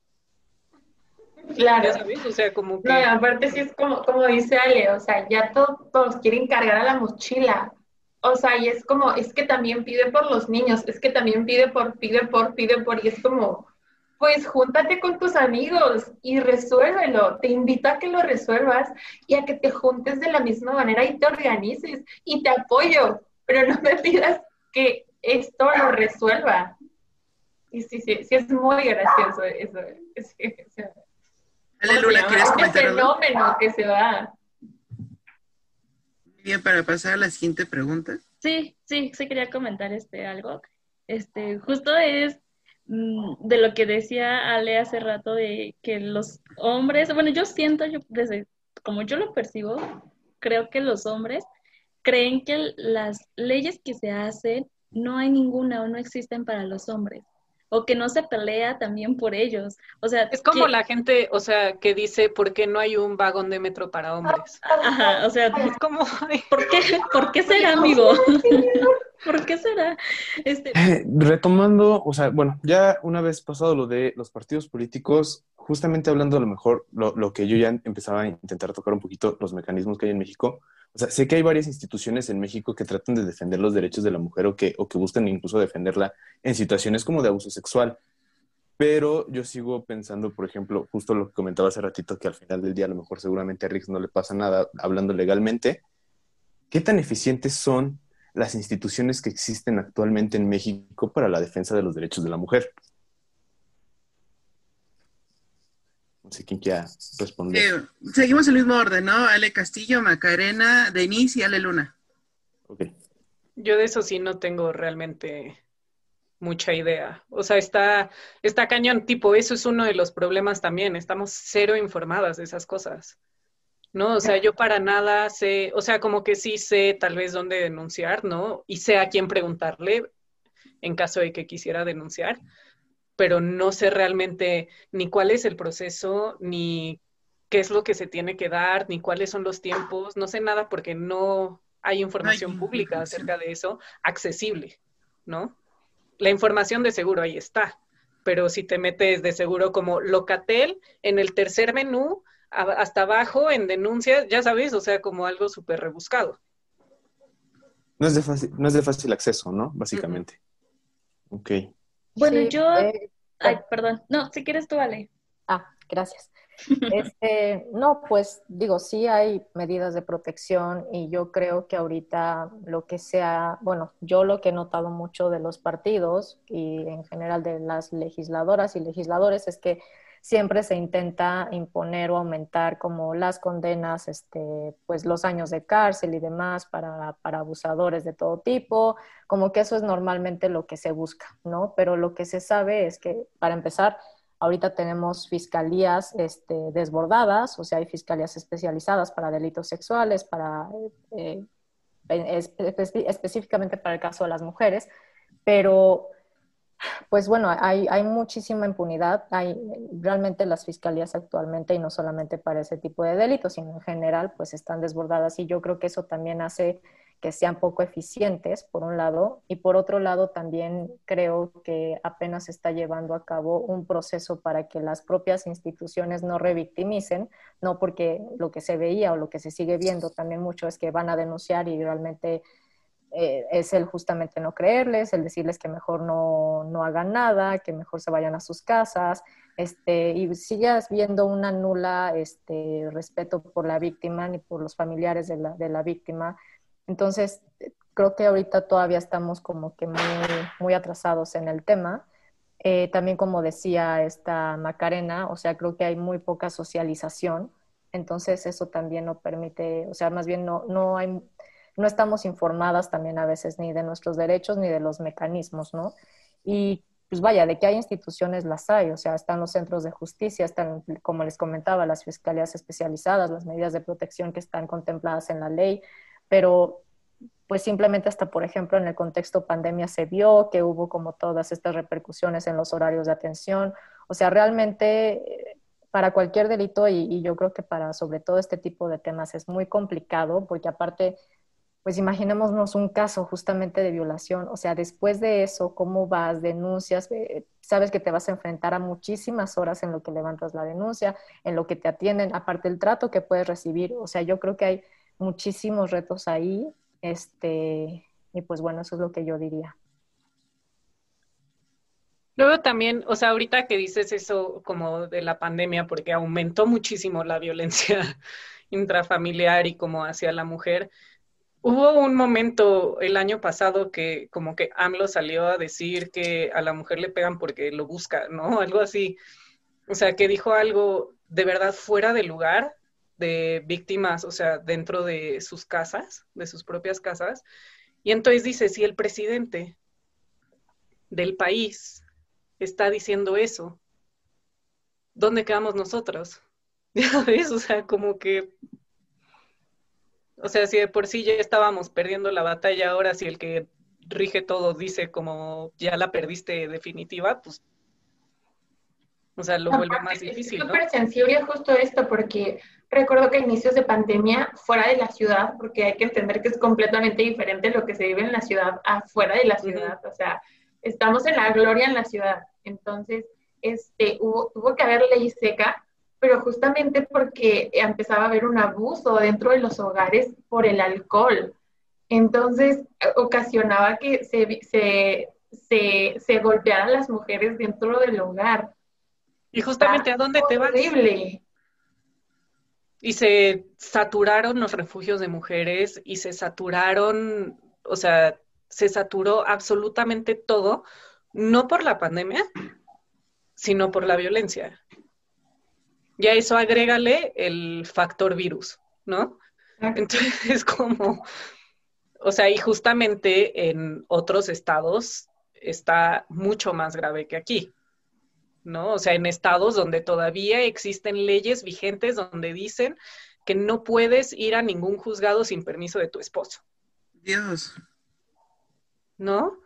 Claro. O sea, como que... No, aparte sí es como, como dice Ale, o sea, ya todos quieren cargar a la mochila. O sea, y es como, es que también pide por los niños, es que también pide por, pide por, pide por, y es como, pues júntate con tus amigos y resuélvelo. Te invito a que lo resuelvas y a que te juntes de la misma manera y te organices y te apoyo, pero no me pidas que esto lo resuelva. Y sí, sí, sí es muy gracioso eso. Es, Lula, ¿quieres comentar fenómeno que se va. Bien, para pasar a la siguiente pregunta. Sí, sí, sí quería comentar este algo. Este, justo es mm, de lo que decía Ale hace rato de que los hombres, bueno, yo siento, yo desde como yo lo percibo, creo que los hombres creen que las leyes que se hacen no hay ninguna o no existen para los hombres o que no se pelea también por ellos. O sea, es como la gente, o sea, que dice, ¿por qué no hay un vagón de metro para hombres? Ajá, o sea, es como, ¿por qué, ¿por qué será, amigo? [LAUGHS] ¿Por qué será? Este... Eh, retomando, o sea, bueno, ya una vez pasado lo de los partidos políticos, justamente hablando a lo mejor lo, que yo ya empezaba a intentar tocar un poquito los mecanismos que hay en México, o sea, sé que hay varias instituciones en México que tratan de defender los derechos de la mujer o que, o que buscan incluso defenderla en situaciones como de abuso sexual. Pero yo sigo pensando, por ejemplo, justo lo que comentaba hace ratito, que al final del día a lo mejor seguramente a Rix no le pasa nada hablando legalmente. ¿Qué tan eficientes son las instituciones que existen actualmente en México para la defensa de los derechos de la mujer? No sé quién quiera responder. seguimos el mismo orden, ¿no? Ale Castillo, Macarena, Denise y Ale Luna. Ok. Yo de eso sí no tengo realmente mucha idea. O sea, está, está cañón, tipo, eso es uno de los problemas también. Estamos cero informadas de esas cosas. ¿no? O sea, yo para nada sé, o sea, como que sí sé tal vez dónde denunciar, ¿no? Y sé a quién preguntarle en caso de que quisiera denunciar, pero no sé realmente ni cuál es el proceso, ni qué es lo que se tiene que dar, ni cuáles son los tiempos, no sé nada porque no hay información pública acerca de eso accesible, ¿no? La información de seguro ahí está, pero si te metes de seguro como Locatel en el tercer menú, hasta abajo en denuncias, ya sabes, o sea, como algo súper rebuscado. No es, de fácil, no es de fácil acceso, ¿no? Básicamente. Ok. Bueno, yo... Eh, ay, perdón. No, si quieres tú, vale. Ah, gracias. [LAUGHS] Este, no, pues digo, sí hay medidas de protección y yo creo que ahorita lo que sea, bueno, yo lo que he notado mucho de los partidos y en general de las legisladoras y legisladores es que siempre se intenta imponer o aumentar como las condenas, este, pues los años de cárcel y demás para, para abusadores de todo tipo, como que eso es normalmente lo que se busca, ¿no? Pero lo que se sabe es que, para empezar, ahorita tenemos fiscalías este, desbordadas, o sea, hay fiscalías especializadas para delitos sexuales, para eh, específicamente para el caso de las mujeres, pero pues bueno, hay, muchísima impunidad, hay realmente las fiscalías actualmente, y no solamente para ese tipo de delitos, sino en general, pues están desbordadas y yo creo que eso también hace que sean poco eficientes, por un lado, y por otro lado también creo que apenas se está llevando a cabo un proceso para que las propias instituciones no revictimicen, no porque lo que se veía o lo que se sigue viendo también mucho es que van a denunciar y realmente eh, es el justamente no creerles, el decirles que mejor no, no, hagan nada, que mejor se vayan a sus casas, este, y sigas viendo una nula este, respeto por la víctima ni por los familiares de la, de la víctima. Entonces, creo que ahorita todavía estamos como que muy, muy atrasados en el tema. Eh, también como decía esta Macarena, o sea, creo que hay muy poca socialización, entonces eso también no permite, o sea, más bien no, no hay no estamos informadas también a veces ni de nuestros derechos ni de los mecanismos, ¿no? Y pues vaya, de que hay instituciones las hay, o sea, están los centros de justicia, están, como les comentaba, las fiscalías especializadas, las medidas de protección que están contempladas en la ley, pero pues simplemente hasta, por ejemplo, en el contexto pandemia se vio que hubo como todas estas repercusiones en los horarios de atención, o sea, realmente eh, para cualquier delito y, y yo creo que para sobre todo este tipo de temas es muy complicado porque aparte pues imaginémonos un caso justamente de violación, o sea, después de eso, ¿cómo vas? Denuncias, eh, sabes que te vas a enfrentar a muchísimas horas en lo que levantas la denuncia, en lo que te atienden, aparte el trato que puedes recibir, o sea, yo creo que hay muchísimos retos ahí, este, y pues bueno, eso es lo que yo diría. Luego también, o sea, ahorita que dices eso como de la pandemia, porque aumentó muchísimo la violencia [LAUGHS] intrafamiliar y como hacia la mujer, Hubo un momento el año pasado que como que AMLO salió a decir que a la mujer le pegan porque lo busca, ¿no? [LAUGHS] Algo así. O sea, que dijo algo de verdad fuera de lugar de víctimas, o sea, dentro de sus casas, de sus propias casas. Y entonces dice, si el presidente del país está diciendo eso, ¿dónde quedamos nosotros? [LAUGHS] Ya ves, o sea, como que, o sea, si de por sí ya estábamos perdiendo la batalla, ahora si el que rige todo dice como ya la perdiste definitiva, pues, o sea, lo vuelve más difícil. Es súper sensible justo esto, porque recuerdo que a inicios de pandemia, fuera de la ciudad, porque hay que entender que es completamente diferente lo que se vive en la ciudad afuera de la ciudad, o sea, estamos en la gloria en la ciudad, entonces, este, hubo, tuvo que haber ley seca pero justamente porque empezaba a haber un abuso dentro de los hogares por el alcohol. Entonces, ocasionaba que se, se, se, se golpearan las mujeres dentro del hogar. Y justamente a dónde te vas. Y se saturaron los refugios de mujeres y se saturaron, o sea, se saturó absolutamente todo, no por la pandemia, sino por la violencia. Y a eso agrégale el factor virus, ¿no? Entonces [LAUGHS] es como, o sea, y justamente en otros estados está mucho más grave que aquí, ¿no? O sea, en estados donde todavía existen leyes vigentes donde dicen que no puedes ir a ningún juzgado sin permiso de tu esposo. Dios. ¿No?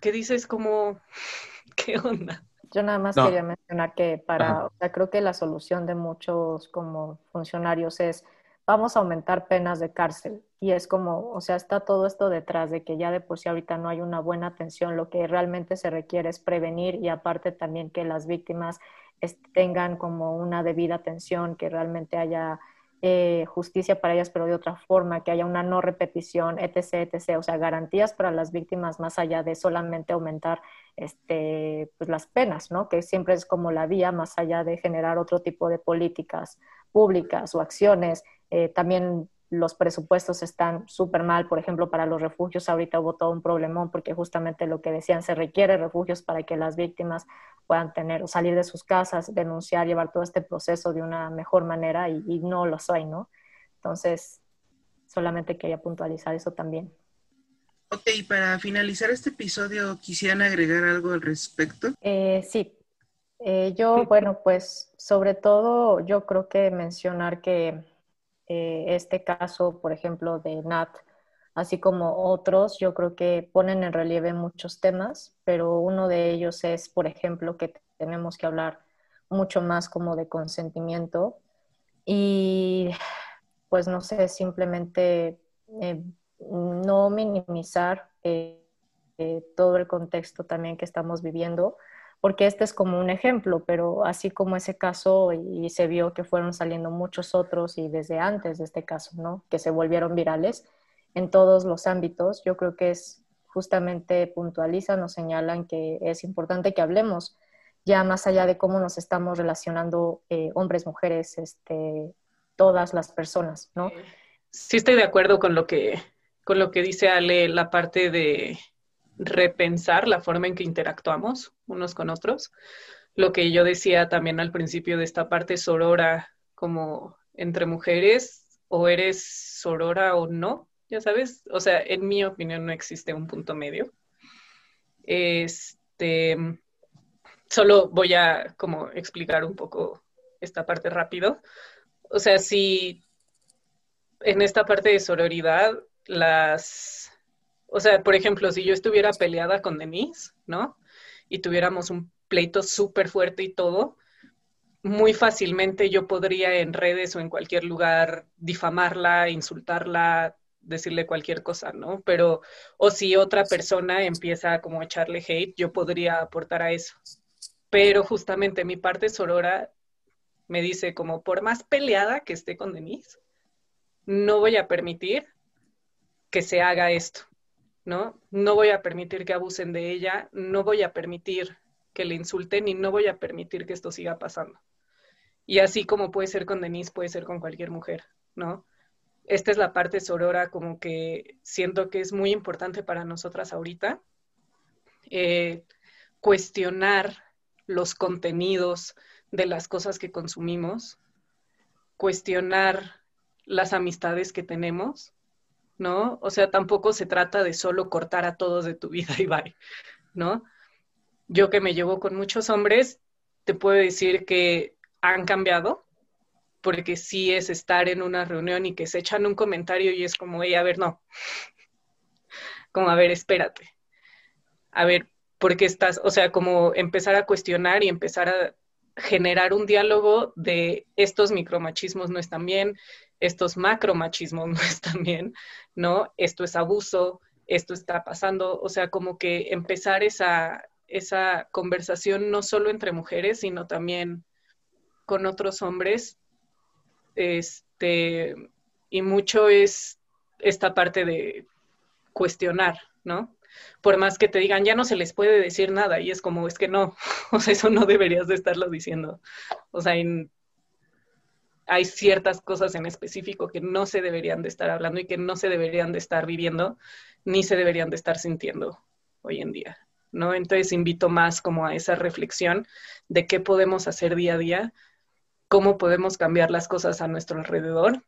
¿Qué dices como, [LAUGHS] qué onda? Yo nada más quería mencionar que para, o sea, creo que la solución de muchos como funcionarios es, vamos a aumentar penas de cárcel. Y es como, o sea, está todo esto detrás de que ya de por sí ahorita no hay una buena atención, lo que realmente se requiere es prevenir y aparte también que las víctimas tengan como una debida atención, que realmente haya eh, justicia para ellas, pero de otra forma, que haya una no repetición, etc., etc., o sea, garantías para las víctimas más allá de solamente aumentar este, pues las penas, ¿no? Que siempre es como la vía más allá de generar otro tipo de políticas públicas o acciones. Eh, también los presupuestos están súper mal, por ejemplo, para los refugios ahorita hubo todo un problemón porque justamente lo que decían, se requiere refugios para que las víctimas puedan tener o salir de sus casas, denunciar, llevar todo este proceso de una mejor manera y, y no los hay, ¿no? Entonces, solamente quería puntualizar eso también. Ok, para finalizar este episodio, ¿quisieran agregar algo al respecto? Eh, sí. Eh, yo, bueno, pues sobre todo yo creo que mencionar que eh, este caso, por ejemplo, de Nat, así como otros, yo creo que ponen en relieve muchos temas, pero uno de ellos es, por ejemplo, que tenemos que hablar mucho más como de consentimiento y pues no sé, simplemente no minimizar eh, eh, todo el contexto también que estamos viviendo, porque este es como un ejemplo, pero así como ese caso y, se vio que fueron saliendo muchos otros y desde antes de este caso, ¿no? Que se volvieron virales en todos los ámbitos, yo creo que es justamente puntualizan o señalan que es importante que hablemos ya más allá de cómo nos estamos relacionando eh, hombres, mujeres, este, todas las personas, ¿no? Sí estoy de acuerdo con lo que con lo que dice Ale, la parte de repensar la forma en que interactuamos unos con otros. Lo que yo decía también al principio de esta parte sorora, como entre mujeres, o eres sorora o no, ya sabes. O sea, en mi opinión no existe un punto medio. Este, solo voy a como explicar un poco esta parte rápido. O sea, si en esta parte de sororidad las, o sea, por ejemplo, si yo estuviera peleada con Denise, ¿no? Y tuviéramos un pleito súper fuerte y todo, muy fácilmente yo podría en redes o en cualquier lugar difamarla, insultarla, decirle cualquier cosa, ¿no? Pero, o si otra persona empieza como a echarle hate, yo podría aportar a eso. Pero justamente mi parte sorora me dice como por más peleada que esté con Denise, no voy a permitir que se haga esto, ¿no? No voy a permitir que abusen de ella, no voy a permitir que le insulten y no voy a permitir que esto siga pasando. Y así como puede ser con Denise, puede ser con cualquier mujer, ¿no? Esta es la parte sorora como que siento que es muy importante para nosotras ahorita. Eh, cuestionar los contenidos de las cosas que consumimos, cuestionar las amistades que tenemos ¿no? O sea, tampoco se trata de solo cortar a todos de tu vida y bye, ¿no? Yo que me llevo con muchos hombres, te puedo decir que han cambiado, porque sí es estar en una reunión y que se echan un comentario y es como, a ver, no. [LAUGHS] Como, a ver, espérate. A ver, ¿por qué estás? O sea, como empezar a cuestionar y empezar a generar un diálogo de estos micromachismos no están bien, estos macromachismos [LAUGHS] no están bien, ¿no? Esto es abuso, esto está pasando, o sea, como que empezar esa, esa conversación no solo entre mujeres, sino también con otros hombres este, y mucho es esta parte de cuestionar, ¿no? Por más que te digan, ya no se les puede decir nada, y es como, es que no, [LAUGHS] o sea, eso no deberías de estarlo diciendo. O sea, hay ciertas cosas en específico que no se deberían de estar hablando y que no se deberían de estar viviendo, ni se deberían de estar sintiendo hoy en día, ¿no? Entonces invito más como a esa reflexión de qué podemos hacer día a día cómo podemos cambiar las cosas a nuestro alrededor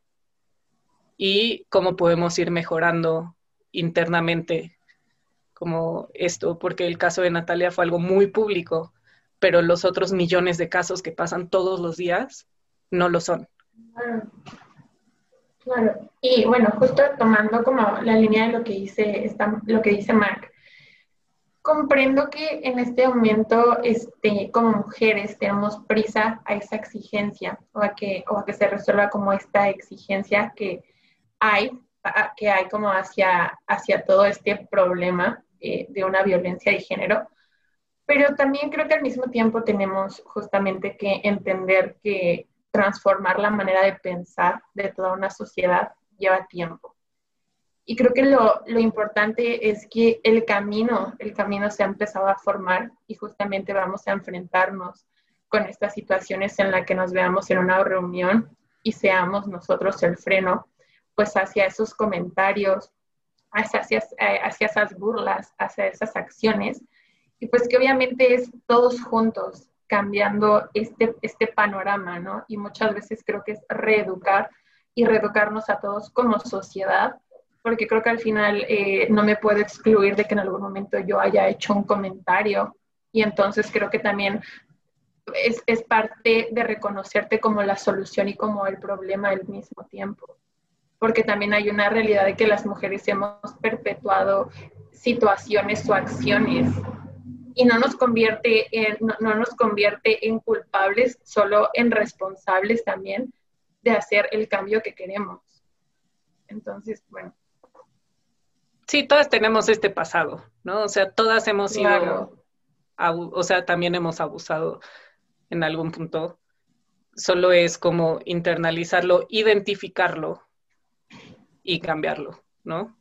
y cómo podemos ir mejorando internamente como esto, porque el caso de Natalia fue algo muy público, pero los otros millones de casos que pasan todos los días no lo son. Claro. Y bueno, justo tomando como la línea de lo que dice, lo que dice Mark, comprendo que en este momento, este, como mujeres, tenemos prisa a esa exigencia o a que, o que se resuelva como esta exigencia que hay, que hay como hacia, hacia todo este problema eh, de una violencia de género. Pero también creo que al mismo tiempo tenemos justamente que entender que transformar la manera de pensar de toda una sociedad lleva tiempo. Y creo que lo, lo, importante es que el camino, el camino se ha empezado a formar y justamente vamos a enfrentarnos con estas situaciones en las que nos veamos en una reunión y seamos nosotros el freno, pues hacia esos comentarios, hacia, hacia, hacia esas burlas, hacia esas acciones, y pues que obviamente es todos juntos cambiando este, este panorama, ¿no? Y muchas veces creo que es reeducar y reeducarnos a todos como sociedad porque creo que al final eh, no me puedo excluir de que en algún momento yo haya hecho un comentario y entonces creo que también es, es, parte de reconocerte como la solución y como el problema al mismo tiempo. Porque también hay una realidad de que las mujeres hemos perpetuado situaciones o acciones y no nos convierte en, no, no nos convierte en culpables, solo en responsables también de hacer el cambio que queremos. Entonces, bueno, Sí, todas tenemos este pasado, ¿no? O sea, todas hemos sido, o sea, también hemos abusado en algún punto. Solo es como internalizarlo, identificarlo y cambiarlo, ¿no?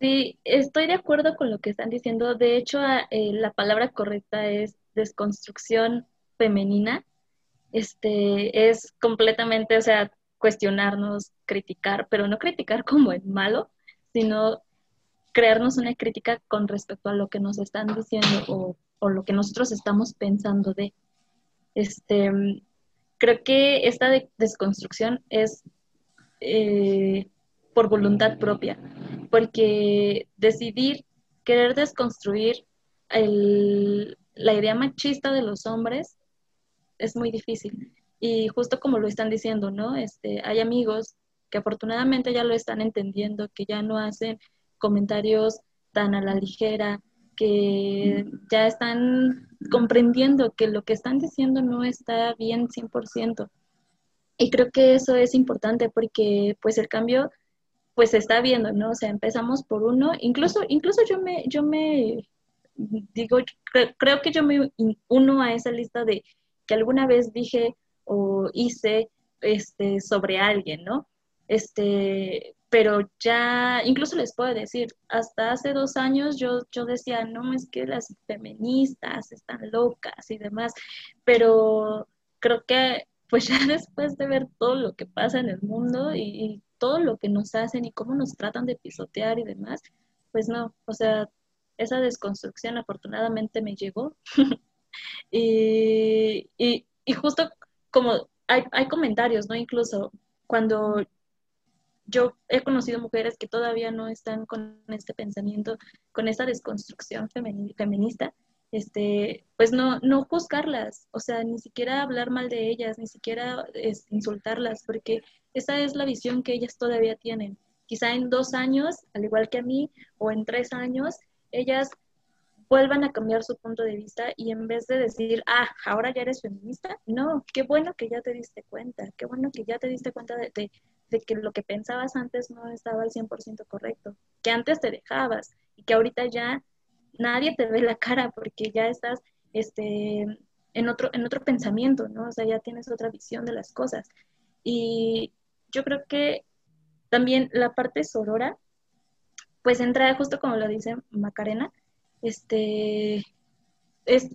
Sí, estoy de acuerdo con lo que están diciendo. De hecho, eh, la palabra correcta es desconstrucción femenina. Este es completamente, o sea, cuestionarnos, criticar, pero no criticar [LAUGHS] como en malo, sino crearnos una crítica con respecto a lo que nos están diciendo o, lo que nosotros estamos pensando de. Este, creo que esta desconstrucción es eh, por voluntad propia, porque decidir querer desconstruir la idea machista de los hombres es muy difícil. Y justo como lo están diciendo, ¿no? Este, hay amigos que afortunadamente ya lo están entendiendo, que ya no hacen comentarios tan a la ligera, que ya están comprendiendo que lo que están diciendo no está bien 100%. Y creo que eso es importante porque pues el cambio pues se está viendo, ¿no? O sea, empezamos por uno, incluso incluso yo me yo me digo creo que yo me uno a esa lista de que alguna vez dije o hice este sobre alguien, ¿no? Este, pero ya, incluso les puedo decir, hasta hace dos años yo, yo decía, no, es que las feministas están locas y demás, pero creo que pues [LAUGHS] ya después de ver todo lo que pasa en el mundo y, todo lo que nos hacen y cómo nos tratan de pisotear y demás, pues no, o sea, esa desconstrucción afortunadamente me llegó. [LAUGHS] y, y, justo como hay, hay comentarios, ¿no? Incluso cuando yo he conocido mujeres que todavía no están con este pensamiento, con esta desconstrucción feminista, este, pues no, no juzgarlas, o sea, ni siquiera hablar mal de ellas, ni siquiera insultarlas, porque esa es la visión que ellas todavía tienen. Quizá en dos años, al igual que a mí, o en tres años, ellas vuelvan a cambiar su punto de vista y en vez de decir, ah, ahora ya eres feminista, no, qué bueno que ya te diste cuenta, qué bueno que ya te diste cuenta de, de que lo que pensabas antes no estaba al 100% correcto, que antes te dejabas y que ahorita ya nadie te ve la cara porque ya estás este, en, otro, en otro pensamiento, ¿no? O sea, ya tienes otra visión de las cosas. Y yo creo que también la parte sorora, pues entra justo como lo dice Macarena, este, es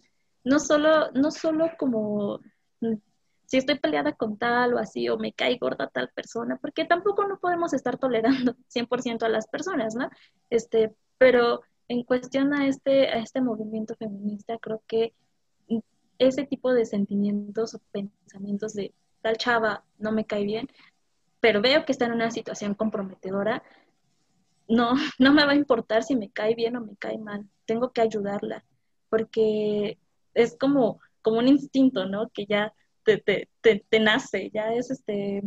no solo, no solo como si estoy peleada con tal o así, o me cae gorda tal persona, porque tampoco no podemos estar tolerando [LAUGHS] 100% a las personas, ¿no? Este, pero en cuestión a este, a este movimiento feminista, creo que ese tipo de sentimientos o pensamientos de tal chava no me cae bien, pero veo que está en una situación comprometedora, no, [LAUGHS] no me va a importar si me cae bien o me cae mal, tengo que ayudarla, porque es como, como un instinto, ¿no? Que ya te, te, te, nace, ya es este,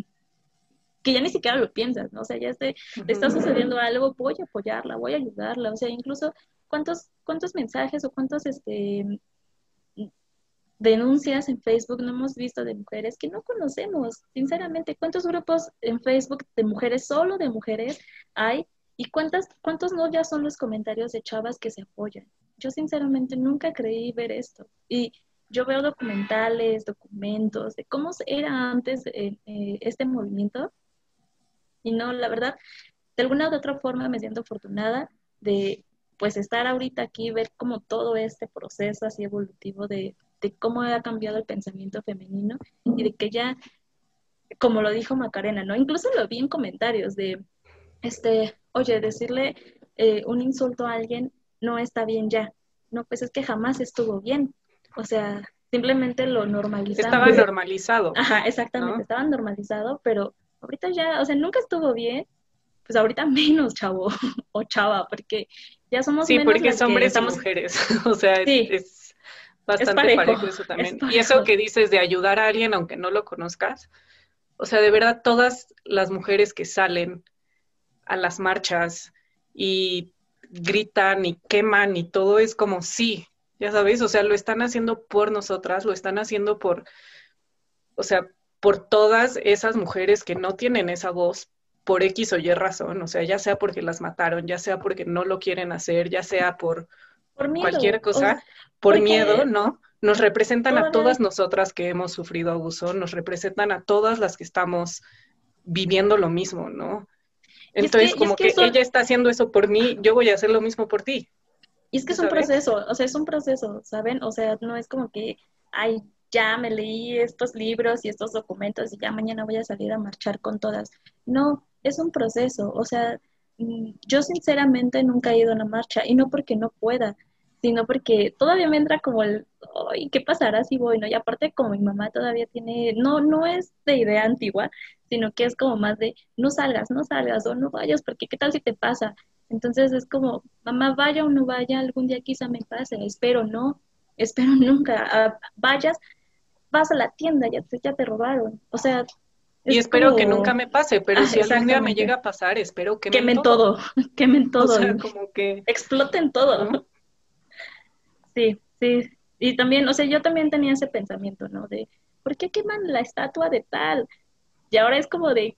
que ya ni siquiera lo piensas, ¿no? O sea, ya te está sucediendo algo, voy a apoyarla, voy a ayudarla, o sea, incluso cuántos, cuántos mensajes o cuántos, este, denuncias en Facebook no hemos visto de mujeres que no conocemos, sinceramente, cuántos grupos en Facebook de mujeres, solo de mujeres hay, y cuántas, cuántos no ya son los comentarios de chavas que se apoyan. Yo sinceramente nunca creí ver esto. Y yo veo documentales, documentos de cómo era antes eh, eh, este movimiento y no, la verdad, de alguna u otra forma me siento afortunada de pues estar ahorita aquí, ver como todo este proceso así evolutivo de, de cómo ha cambiado el pensamiento femenino y de que ya, como lo dijo Macarena, ¿no? Incluso lo vi en comentarios de, este, oye, decirle eh, un insulto a alguien no está bien ya. No, pues es que jamás estuvo bien. O sea, simplemente lo normalizamos. Estaba normalizado. Ajá, exactamente, estaba normalizado, pero ahorita ya, o sea, nunca estuvo bien, pues ahorita [LAUGHS] menos, chavo, o chava, porque ya somos sí, porque son hombres y mujeres, [LAUGHS] o sea, es, bastante parejo. [LAUGHS] eso también. Y eso que dices de ayudar a alguien aunque no lo conozcas, o sea, de verdad, todas las mujeres que salen a las marchas y gritan y queman y todo es como, sí, ya sabéis, o sea, lo están haciendo por nosotras, lo están haciendo por, o sea, por todas esas mujeres que no tienen esa voz por X o Y razón, o sea, ya sea porque las mataron, ya sea porque no lo quieren hacer, ya sea por, cualquier cosa, por miedo, ¿no? Nos representan a todas nosotras que hemos sufrido abuso, nos representan a todas las que estamos viviendo lo mismo, ¿no? Entonces, como que, ella está haciendo eso por mí, yo voy a hacer lo mismo por ti. Y es que es un proceso, o sea, es un proceso, ¿saben? O sea, no es como que, ay, ya me leí estos libros y estos documentos y ya mañana voy a salir a marchar con todas. No, es un proceso, o sea, mm, yo sinceramente nunca he ido a una marcha y no porque no pueda, sino porque todavía me entra como el, ay, ¿qué pasará si voy? ¿no? Y aparte como mi mamá todavía tiene, no, no es de idea antigua, sino que es como más de, no salgas, no salgas o no vayas, porque ¿qué tal si te pasa? Entonces es como, mamá, vaya o no vaya, algún día quizá me pase, espero no, espero [LAUGHS] nunca, ah, vayas, vas a la tienda, ya te, ya te robaron, o sea... Y espero que nunca me pase, pero ah, si algún día me llega a pasar, espero que quemen todo, [LAUGHS] quemen todo, o sea, como que exploten todo. Sí, sí, y también, o sea, yo también tenía ese pensamiento, ¿no? De, ¿por qué queman la estatua de tal? Y ahora es como de,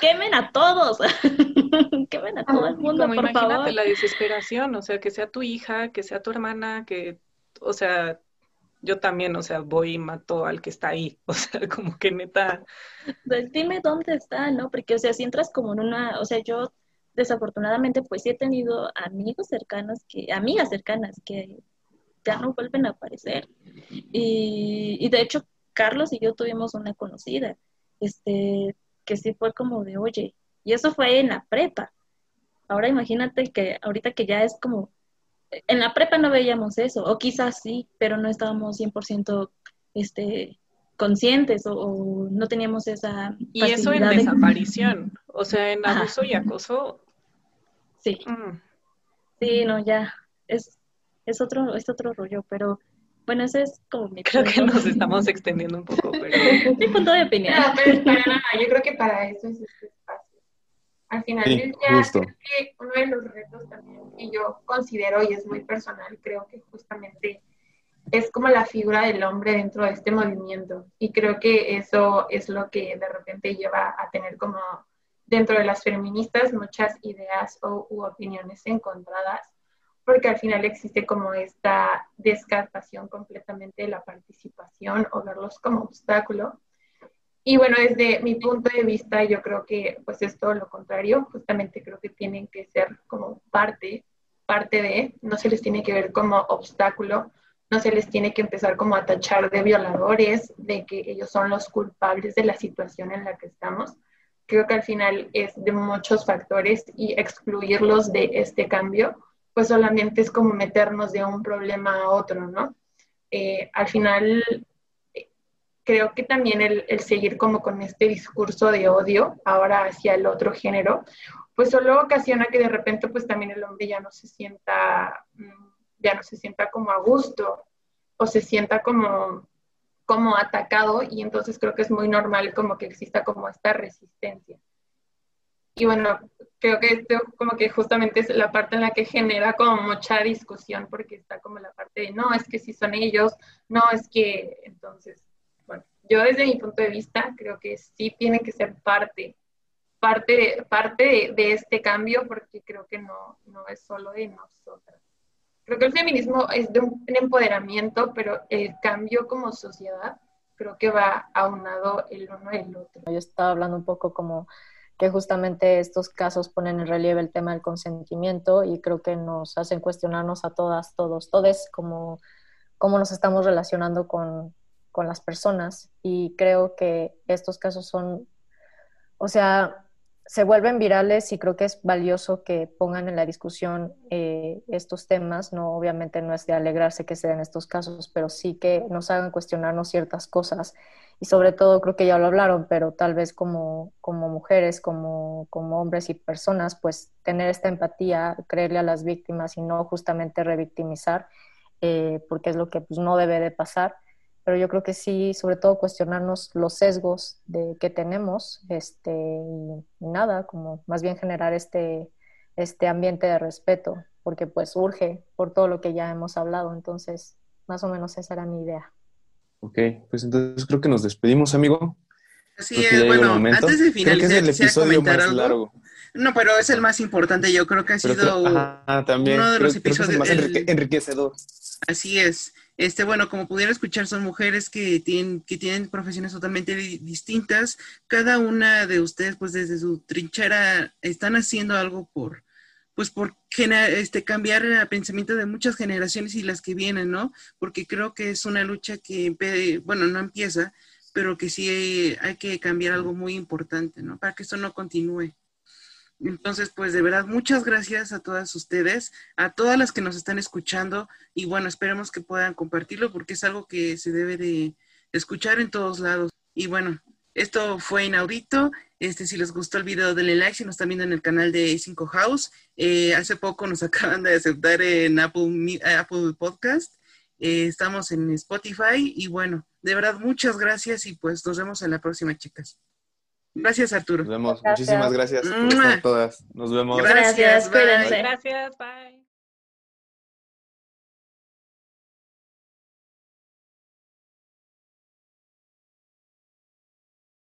quemen a todos, [LAUGHS] quemen a todo el mundo, como por imagínate la desesperación, o sea, que sea tu hija, que sea tu hermana, que, o sea, yo también, o sea, voy y mato al que está ahí, [LAUGHS] o sea, como que neta. Pues dime dónde está, ¿no? Porque, o sea, si entras como en una, o sea, yo desafortunadamente pues sí he tenido amigos cercanos que, amigas cercanas que ya no vuelven a aparecer. Y, y de hecho, Carlos y yo tuvimos una conocida este, que sí fue como de, oye, y eso fue en la prepa. Ahora imagínate que ahorita que ya es como, en la prepa no veíamos eso, o quizás sí, pero no estábamos 100% este, conscientes o, no teníamos esa y eso en desaparición [LAUGHS] o sea en abuso y acoso. Sí. Mm. sí no ya es es otro es otro rollo pero bueno ese es como mi creo que nos estamos extendiendo un poco pero [LAUGHS] mi punto de opinión. Yo creo que para eso es este al final ya que uno de los retos también y yo considero y es muy personal creo que justamente es como la figura del hombre dentro de este movimiento. Y creo que eso es lo que de repente lleva a tener como dentro de las feministas muchas ideas o, u opiniones encontradas, porque al final existe como esta descartación completamente de la participación o verlos como obstáculo. Y bueno, desde mi punto de vista, yo creo que pues es todo lo contrario, justamente creo que tienen que ser como parte, parte de, no se les tiene que ver como obstáculo, no se les tiene que empezar como a tachar de violadores, de que ellos son los culpables de la situación en la que estamos. Creo que al final es de muchos factores y excluirlos de este cambio, pues solamente es como meternos de un problema a otro, ¿no? Eh, al final, creo que también el, el, seguir como con este discurso de odio ahora hacia el otro género, pues solo ocasiona que de repente pues también el hombre ya no se sienta mm, ya no se sienta como a gusto o se sienta como, como atacado y entonces creo que es muy normal como que exista como esta resistencia. Y bueno, creo que esto como que justamente es la parte en la que genera como mucha discusión porque está como la parte de no, es que si son ellos, no, es que entonces, yo desde mi punto de vista creo que sí tiene que ser parte, parte, parte de, este cambio porque creo que no, no es solo de nosotras. Creo que el feminismo es de un empoderamiento, pero el cambio como sociedad creo que va aunado el uno el otro. Yo estaba hablando un poco como que justamente estos casos ponen en relieve el tema del consentimiento y creo que nos hacen cuestionarnos a todas, todos, todes, como cómo nos estamos relacionando con, con las personas. Y creo que estos casos son, o sea, se vuelven virales y creo que es valioso que pongan en la discusión eh, estos temas. No, obviamente no es de alegrarse que se den estos casos, pero sí que nos hagan cuestionarnos ciertas cosas. Y sobre todo, creo que ya lo hablaron, pero tal vez como, como mujeres, como, como hombres y personas, pues tener esta empatía, creerle a las víctimas y no justamente revictimizar, eh, porque es lo que pues, no debe de pasar pero yo creo que sí, sobre todo cuestionarnos los sesgos de, que tenemos este, y, nada, como más bien generar este, este ambiente de respeto, porque pues urge por todo lo que ya hemos hablado, entonces más o menos esa era mi idea. Ok, pues entonces creo que nos despedimos, amigo. Así es, bueno, antes de finalizar, es el episodio más algo. largo. No, pero es el más importante, yo creo que ha sido uno de los episodios más enriquecedor. Así es. Este, bueno, como pudieron escuchar, son mujeres que tienen, que tienen profesiones totalmente distintas. Cada una de ustedes, pues desde su trinchera, están haciendo algo por, pues por este, cambiar el pensamiento de muchas generaciones y las que vienen, ¿no? Porque creo que es una lucha que, bueno, no empieza, pero que sí hay que cambiar algo muy importante, ¿no? Para que esto no continúe. Entonces, pues de verdad, muchas gracias a todas ustedes, a todas las que nos están escuchando y bueno, esperemos que puedan compartirlo porque es algo que se debe de escuchar en todos lados. Y bueno, esto fue inaudito. Este, si les gustó el video, denle like. Si nos están viendo en el canal de 5 House, eh, hace poco nos [LAUGHS] acaban de aceptar en Apple, Apple Podcast. Eh, estamos en Spotify y bueno, de verdad, muchas gracias y pues nos vemos en la próxima, chicas. Gracias, Arturo. Nos vemos. Muchísimas gracias por estar todas. Nos vemos. Gracias. Gracias. Bye. Gracias. Bye.